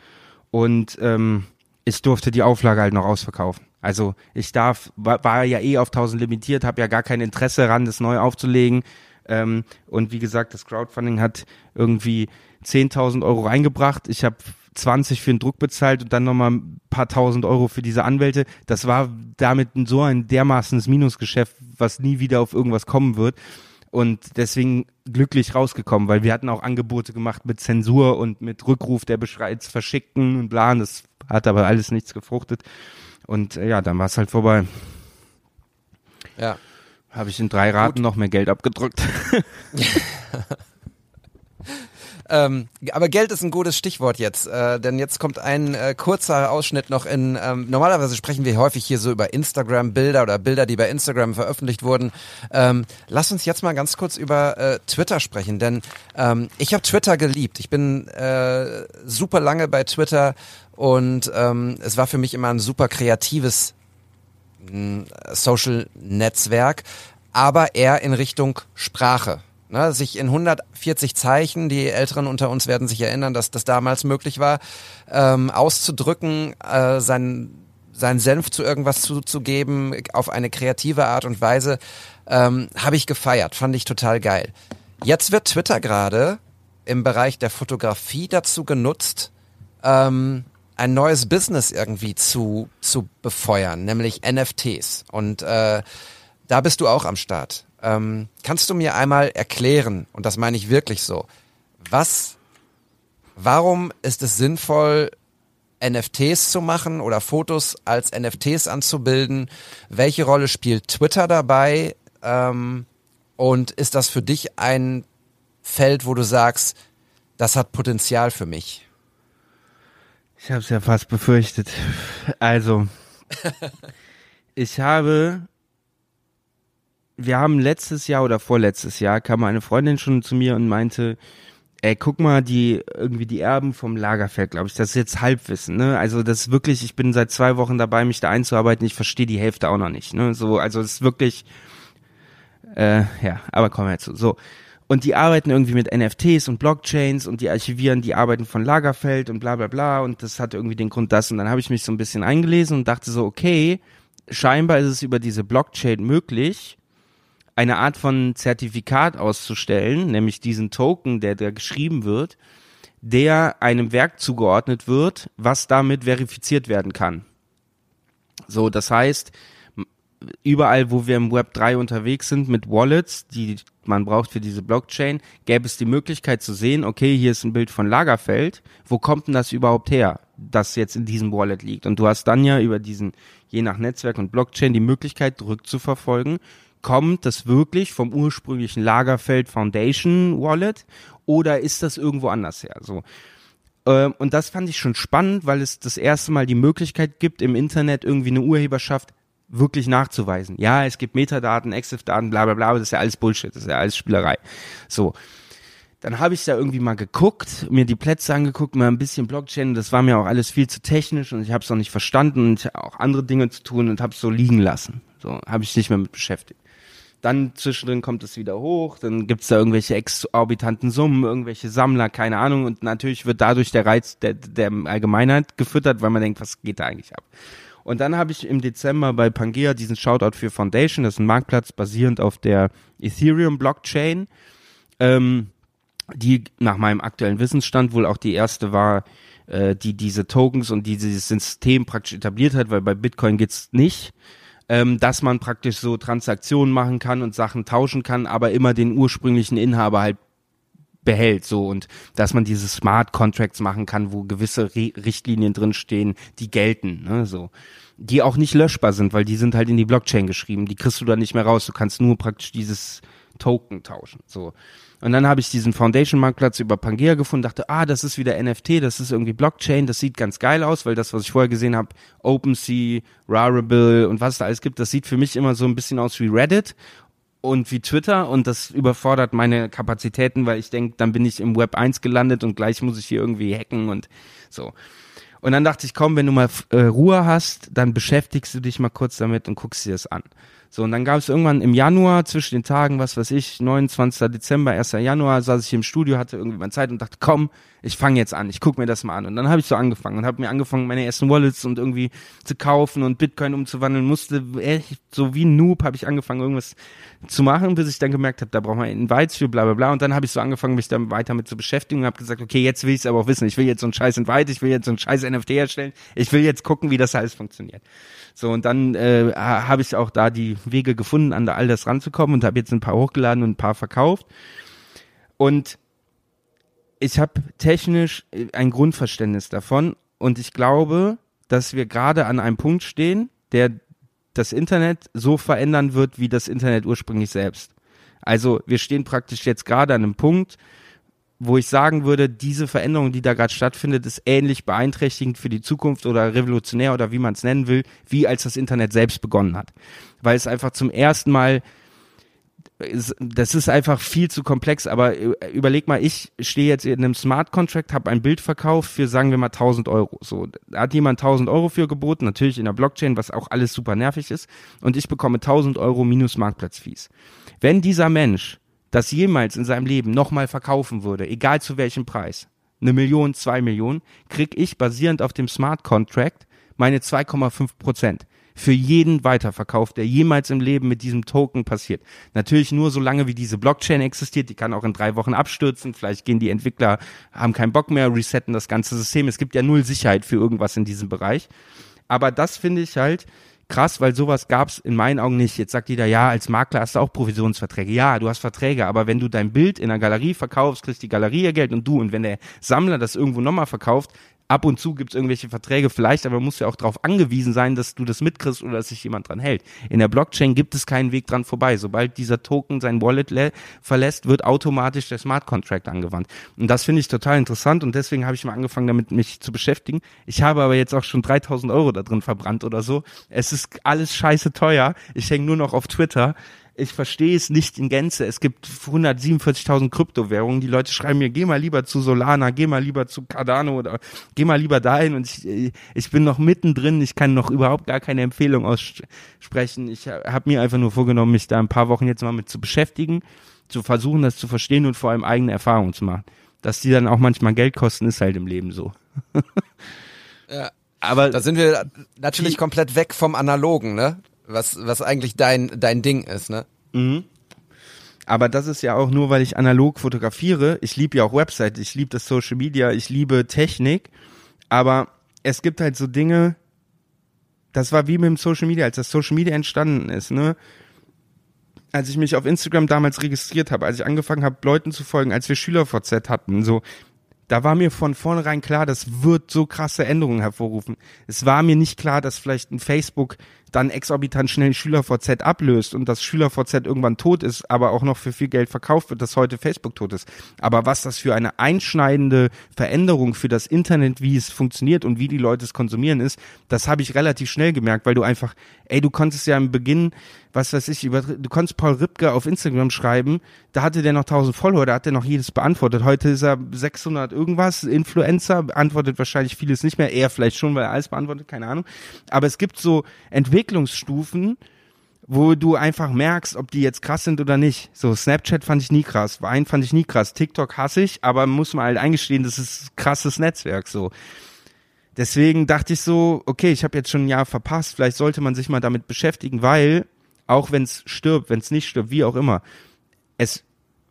Und ähm, ich durfte die Auflage halt noch ausverkaufen. Also ich darf, war, war ja eh auf 1000 limitiert, habe ja gar kein Interesse daran, das neu aufzulegen. Ähm, und wie gesagt, das Crowdfunding hat irgendwie 10.000 Euro reingebracht. Ich habe 20 für den Druck bezahlt und dann nochmal ein paar tausend Euro für diese Anwälte. Das war damit so ein dermaßenes Minusgeschäft, was nie wieder auf irgendwas kommen wird und deswegen glücklich rausgekommen, weil wir hatten auch Angebote gemacht mit Zensur und mit Rückruf der bereits verschickten und bla, das hat aber alles nichts gefruchtet. Und äh, ja, dann war es halt vorbei. Ja. Habe ich in drei Raten Gut. noch mehr Geld abgedrückt. <laughs> <laughs> Ähm, aber Geld ist ein gutes Stichwort jetzt, äh, denn jetzt kommt ein äh, kurzer Ausschnitt noch in, ähm, normalerweise sprechen wir häufig hier so über Instagram-Bilder oder Bilder, die bei Instagram veröffentlicht wurden. Ähm, lass uns jetzt mal ganz kurz über äh, Twitter sprechen, denn ähm, ich habe Twitter geliebt. Ich bin äh, super lange bei Twitter und ähm, es war für mich immer ein super kreatives mh, Social-Netzwerk, aber eher in Richtung Sprache. Ne, sich in 140 Zeichen, die Älteren unter uns werden sich erinnern, dass das damals möglich war, ähm, auszudrücken, äh, sein, sein Senf zu irgendwas zuzugeben, auf eine kreative Art und Weise, ähm, habe ich gefeiert, fand ich total geil. Jetzt wird Twitter gerade im Bereich der Fotografie dazu genutzt, ähm, ein neues Business irgendwie zu, zu befeuern, nämlich NFTs. Und äh, da bist du auch am Start. Ähm, kannst du mir einmal erklären, und das meine ich wirklich so, was, warum ist es sinnvoll, NFTs zu machen oder Fotos als NFTs anzubilden? Welche Rolle spielt Twitter dabei? Ähm, und ist das für dich ein Feld, wo du sagst, das hat Potenzial für mich? Ich habe es ja fast befürchtet. Also, <laughs> ich habe wir haben letztes Jahr oder vorletztes Jahr kam eine Freundin schon zu mir und meinte, ey, guck mal, die irgendwie die Erben vom Lagerfeld, glaube ich, das ist jetzt Halbwissen, ne? Also das ist wirklich, ich bin seit zwei Wochen dabei, mich da einzuarbeiten, ich verstehe die Hälfte auch noch nicht, ne? So, also es ist wirklich, äh, ja, aber kommen wir zu. So. Und die arbeiten irgendwie mit NFTs und Blockchains und die archivieren die Arbeiten von Lagerfeld und bla bla bla und das hat irgendwie den Grund das und dann habe ich mich so ein bisschen eingelesen und dachte so, okay, scheinbar ist es über diese Blockchain möglich, eine Art von Zertifikat auszustellen, nämlich diesen Token, der da geschrieben wird, der einem Werk zugeordnet wird, was damit verifiziert werden kann. So, das heißt, überall, wo wir im Web 3 unterwegs sind mit Wallets, die man braucht für diese Blockchain, gäbe es die Möglichkeit zu sehen, okay, hier ist ein Bild von Lagerfeld, wo kommt denn das überhaupt her, das jetzt in diesem Wallet liegt? Und du hast dann ja über diesen, je nach Netzwerk und Blockchain, die Möglichkeit, rückzuverfolgen, kommt das wirklich vom ursprünglichen Lagerfeld Foundation Wallet oder ist das irgendwo anders her? So. Ähm, und das fand ich schon spannend, weil es das erste Mal die Möglichkeit gibt, im Internet irgendwie eine Urheberschaft wirklich nachzuweisen. Ja, es gibt Metadaten, EXIF-Daten, bla bla bla, das ist ja alles Bullshit, das ist ja alles Spielerei. So. Dann habe ich da irgendwie mal geguckt, mir die Plätze angeguckt, mal ein bisschen Blockchain, das war mir auch alles viel zu technisch und ich habe es auch nicht verstanden und auch andere Dinge zu tun und habe es so liegen lassen. So, habe ich nicht mehr mit beschäftigt. Dann zwischendrin kommt es wieder hoch, dann gibt's da irgendwelche exorbitanten Summen, irgendwelche Sammler, keine Ahnung. Und natürlich wird dadurch der Reiz der, der Allgemeinheit gefüttert, weil man denkt, was geht da eigentlich ab? Und dann habe ich im Dezember bei Pangea diesen Shoutout für Foundation, das ist ein Marktplatz basierend auf der Ethereum Blockchain, ähm, die nach meinem aktuellen Wissensstand wohl auch die erste war, äh, die diese Tokens und dieses System praktisch etabliert hat, weil bei Bitcoin geht's nicht ähm, dass man praktisch so Transaktionen machen kann und Sachen tauschen kann, aber immer den ursprünglichen Inhaber halt behält so und dass man diese Smart Contracts machen kann, wo gewisse Re Richtlinien drin stehen, die gelten, ne, so. Die auch nicht löschbar sind, weil die sind halt in die Blockchain geschrieben, die kriegst du da nicht mehr raus, du kannst nur praktisch dieses Token tauschen, so und dann habe ich diesen Foundation-Marktplatz über Pangea gefunden, dachte, ah, das ist wieder NFT, das ist irgendwie Blockchain, das sieht ganz geil aus, weil das, was ich vorher gesehen habe, OpenSea, Rarible und was es da alles gibt, das sieht für mich immer so ein bisschen aus wie Reddit und wie Twitter und das überfordert meine Kapazitäten, weil ich denke, dann bin ich im Web 1 gelandet und gleich muss ich hier irgendwie hacken und so. Und dann dachte ich, komm, wenn du mal äh, Ruhe hast, dann beschäftigst du dich mal kurz damit und guckst dir das an. So, und dann gab es irgendwann im Januar zwischen den Tagen, was weiß ich, 29. Dezember, 1. Januar, saß ich im Studio, hatte irgendwie mal Zeit und dachte, komm, ich fange jetzt an, ich guck mir das mal an. Und dann habe ich so angefangen und habe mir angefangen, meine ersten Wallets und irgendwie zu kaufen und Bitcoin umzuwandeln, musste echt so wie ein Noob habe ich angefangen, irgendwas zu machen, bis ich dann gemerkt habe, da braucht man Invites für, bla bla bla. Und dann habe ich so angefangen, mich dann weiter mit zu beschäftigen und habe gesagt, okay, jetzt will ich es aber auch wissen. Ich will jetzt so einen scheiß Invite, ich will jetzt so einen scheiß NFT erstellen, ich will jetzt gucken, wie das alles funktioniert. So, und dann äh, habe ich auch da die Wege gefunden, an all das ranzukommen und habe jetzt ein paar hochgeladen und ein paar verkauft. Und ich habe technisch äh, ein Grundverständnis davon und ich glaube, dass wir gerade an einem Punkt stehen, der das Internet so verändern wird, wie das Internet ursprünglich selbst. Also wir stehen praktisch jetzt gerade an einem Punkt, wo ich sagen würde, diese Veränderung, die da gerade stattfindet, ist ähnlich beeinträchtigend für die Zukunft oder revolutionär oder wie man es nennen will, wie als das Internet selbst begonnen hat. Weil es einfach zum ersten Mal das ist einfach viel zu komplex, aber überleg mal, ich stehe jetzt in einem Smart Contract, habe ein Bild verkauft für, sagen wir mal, 1000 Euro. So, da hat jemand 1000 Euro für geboten, natürlich in der Blockchain, was auch alles super nervig ist, und ich bekomme 1000 Euro minus Marktplatzfees. Wenn dieser Mensch das jemals in seinem Leben nochmal verkaufen würde, egal zu welchem Preis, eine Million, zwei Millionen, krieg ich basierend auf dem Smart Contract meine 2,5 Prozent für jeden Weiterverkauf, der jemals im Leben mit diesem Token passiert. Natürlich nur so lange, wie diese Blockchain existiert. Die kann auch in drei Wochen abstürzen. Vielleicht gehen die Entwickler, haben keinen Bock mehr, resetten das ganze System. Es gibt ja null Sicherheit für irgendwas in diesem Bereich. Aber das finde ich halt krass, weil sowas gab's in meinen Augen nicht. Jetzt sagt jeder, ja, als Makler hast du auch Provisionsverträge. Ja, du hast Verträge, aber wenn du dein Bild in einer Galerie verkaufst, kriegst die Galerie ihr Geld und du. Und wenn der Sammler das irgendwo nochmal verkauft, ab und zu gibt es irgendwelche Verträge vielleicht, aber man muss ja auch darauf angewiesen sein, dass du das mitkriegst oder dass sich jemand dran hält. In der Blockchain gibt es keinen Weg dran vorbei. Sobald dieser Token sein Wallet verlässt, wird automatisch der Smart Contract angewandt. Und das finde ich total interessant und deswegen habe ich mal angefangen, damit mich zu beschäftigen. Ich habe aber jetzt auch schon 3000 Euro da drin verbrannt oder so. Es ist alles scheiße teuer. Ich hänge nur noch auf Twitter ich verstehe es nicht in Gänze. Es gibt 147.000 Kryptowährungen. Die Leute schreiben mir, geh mal lieber zu Solana, geh mal lieber zu Cardano oder geh mal lieber dahin. Und ich, ich bin noch mittendrin. Ich kann noch überhaupt gar keine Empfehlung aussprechen. Ich habe mir einfach nur vorgenommen, mich da ein paar Wochen jetzt mal mit zu beschäftigen, zu versuchen, das zu verstehen und vor allem eigene Erfahrungen zu machen. Dass die dann auch manchmal Geld kosten, ist halt im Leben so. ja. <laughs> Aber da sind wir natürlich komplett weg vom Analogen, ne? Was, was eigentlich dein, dein Ding ist, ne? Mhm. Aber das ist ja auch nur, weil ich analog fotografiere. Ich liebe ja auch Website, ich liebe das Social Media, ich liebe Technik. Aber es gibt halt so Dinge, das war wie mit dem Social Media, als das Social Media entstanden ist, ne? Als ich mich auf Instagram damals registriert habe, als ich angefangen habe, Leuten zu folgen, als wir SchülerVZ hatten, so, da war mir von vornherein klar, das wird so krasse Änderungen hervorrufen. Es war mir nicht klar, dass vielleicht ein Facebook dann exorbitant schnell SchülerVZ ablöst und das SchülerVZ irgendwann tot ist, aber auch noch für viel Geld verkauft wird, dass heute Facebook tot ist. Aber was das für eine einschneidende Veränderung für das Internet, wie es funktioniert und wie die Leute es konsumieren ist, das habe ich relativ schnell gemerkt, weil du einfach, ey, du konntest ja im Beginn, was weiß ich, über, du konntest Paul Ripke auf Instagram schreiben, da hatte der noch 1000 Follower, da hat der noch jedes beantwortet. Heute ist er 600 irgendwas, Influencer, beantwortet wahrscheinlich vieles nicht mehr, er vielleicht schon, weil er alles beantwortet, keine Ahnung. Aber es gibt so Entwicklungen, Entwicklungsstufen, wo du einfach merkst, ob die jetzt krass sind oder nicht. So, Snapchat fand ich nie krass, Wein fand ich nie krass, TikTok hasse ich, aber muss man halt eingestehen, das ist krasses Netzwerk, so. Deswegen dachte ich so, okay, ich habe jetzt schon ein Jahr verpasst, vielleicht sollte man sich mal damit beschäftigen, weil, auch wenn es stirbt, wenn es nicht stirbt, wie auch immer, es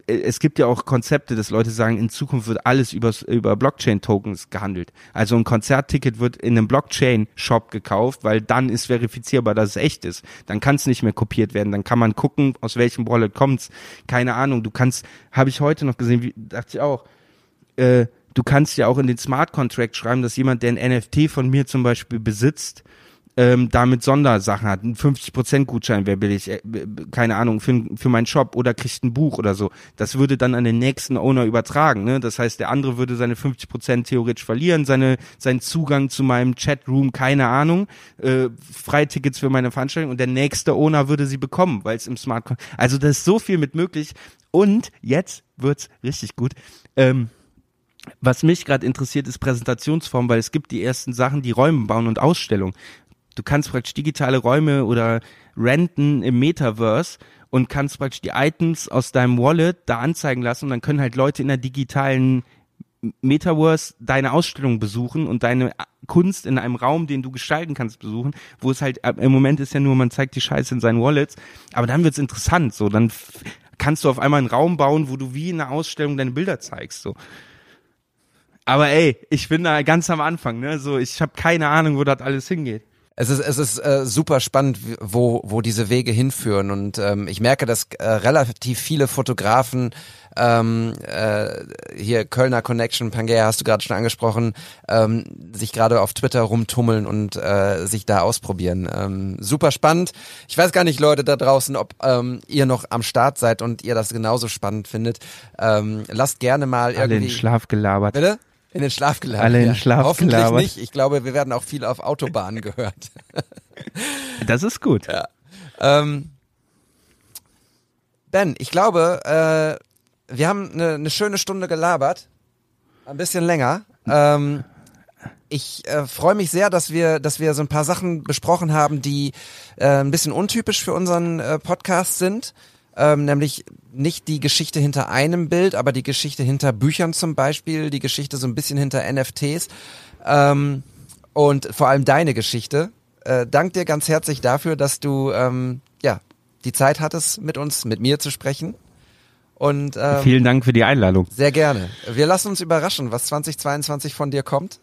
es gibt ja auch Konzepte, dass Leute sagen, in Zukunft wird alles übers, über Blockchain-Tokens gehandelt. Also ein Konzertticket wird in einem Blockchain-Shop gekauft, weil dann ist verifizierbar, dass es echt ist. Dann kann es nicht mehr kopiert werden. Dann kann man gucken, aus welchem Wallet kommt's. Keine Ahnung. Du kannst, habe ich heute noch gesehen, wie, dachte ich auch, äh, du kannst ja auch in den Smart Contract schreiben, dass jemand, der ein NFT von mir zum Beispiel besitzt, ähm, damit Sondersachen hat. Ein 50% Gutschein wäre billig, äh, keine Ahnung, für, für meinen Shop oder kriegt ein Buch oder so. Das würde dann an den nächsten Owner übertragen. Ne? Das heißt, der andere würde seine 50% theoretisch verlieren, seine, seinen Zugang zu meinem Chatroom, keine Ahnung, äh, Freitickets für meine Veranstaltung und der nächste Owner würde sie bekommen, weil es im Smart Also da ist so viel mit möglich. Und jetzt wird's richtig gut. Ähm, was mich gerade interessiert, ist Präsentationsform, weil es gibt die ersten Sachen, die Räume bauen und Ausstellungen. Du kannst praktisch digitale Räume oder renten im Metaverse und kannst praktisch die Items aus deinem Wallet da anzeigen lassen und dann können halt Leute in der digitalen Metaverse deine Ausstellung besuchen und deine Kunst in einem Raum, den du gestalten kannst, besuchen, wo es halt im Moment ist ja nur, man zeigt die Scheiße in seinen Wallets, aber dann wird's interessant, so, dann kannst du auf einmal einen Raum bauen, wo du wie in einer Ausstellung deine Bilder zeigst, so. Aber ey, ich bin da ganz am Anfang, ne, so, ich habe keine Ahnung, wo das alles hingeht. Es ist, es ist äh, super spannend, wo, wo diese Wege hinführen. Und ähm, ich merke, dass äh, relativ viele Fotografen ähm, äh, hier Kölner Connection, Pangea hast du gerade schon angesprochen, ähm, sich gerade auf Twitter rumtummeln und äh, sich da ausprobieren. Ähm, super spannend. Ich weiß gar nicht, Leute da draußen, ob ähm, ihr noch am Start seid und ihr das genauso spannend findet. Ähm, lasst gerne mal Alle in irgendwie. den Schlaf gelabert. Bitte? In den Schlaf gelabert. Alle in ja. den Schlaf Hoffentlich gelabert. nicht. Ich glaube, wir werden auch viel auf Autobahnen gehört. <laughs> Das ist gut. Ähm, ben, ich glaube, äh, wir haben eine, eine schöne Stunde gelabert. Ein bisschen länger. Ähm, ich äh, freue mich sehr, dass wir, dass wir so ein paar Sachen besprochen haben, die äh, ein bisschen untypisch für unseren äh, Podcast sind. Ähm, nämlich nicht die Geschichte hinter einem Bild, aber die Geschichte hinter Büchern zum Beispiel, die Geschichte so ein bisschen hinter NFTs ähm, und vor allem deine Geschichte. Äh, dank dir ganz herzlich dafür, dass du ähm, ja die Zeit hattest, mit uns, mit mir zu sprechen. Und ähm, Vielen Dank für die Einladung. sehr gerne. Wir lassen uns überraschen, was 2022 von dir kommt.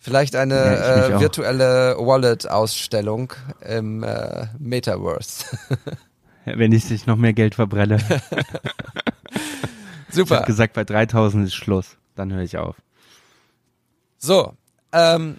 Vielleicht eine Ja, äh, virtuelle Wallet-Ausstellung im äh, Metaverse. <laughs> Wenn ich sich noch mehr Geld verbrenne. <laughs> Ich Super. habe gesagt, bei 3000 ist Schluss. Dann höre ich auf. So, ähm,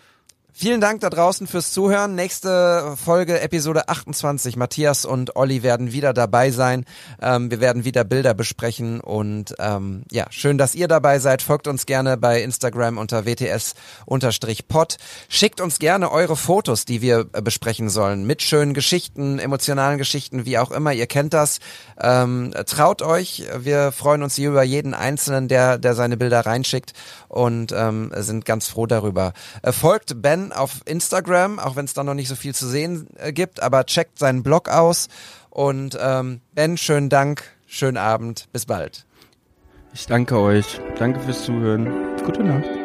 vielen Dank da draußen fürs Zuhören. Nächste Folge, Episode 28. Matthias und Olli werden wieder dabei sein. Ähm, wir werden wieder Bilder besprechen und ähm, ja, schön, dass ihr dabei seid. Folgt uns gerne bei Instagram unter WTS-Pod. Schickt uns gerne eure Fotos, die wir äh, besprechen sollen, mit schönen Geschichten, emotionalen Geschichten, wie auch immer. Ihr kennt das. Ähm, traut euch. Wir freuen uns hier über jeden Einzelnen, der, der seine Bilder reinschickt und ähm, sind ganz froh darüber. Äh, folgt Ben auf Instagram, auch wenn es da noch nicht so viel zu sehen äh, gibt, aber checkt seinen Blog aus. Und ähm, Ben, schönen Dank, schönen Abend, bis bald. Ich danke euch. Danke fürs Zuhören. Gute Nacht.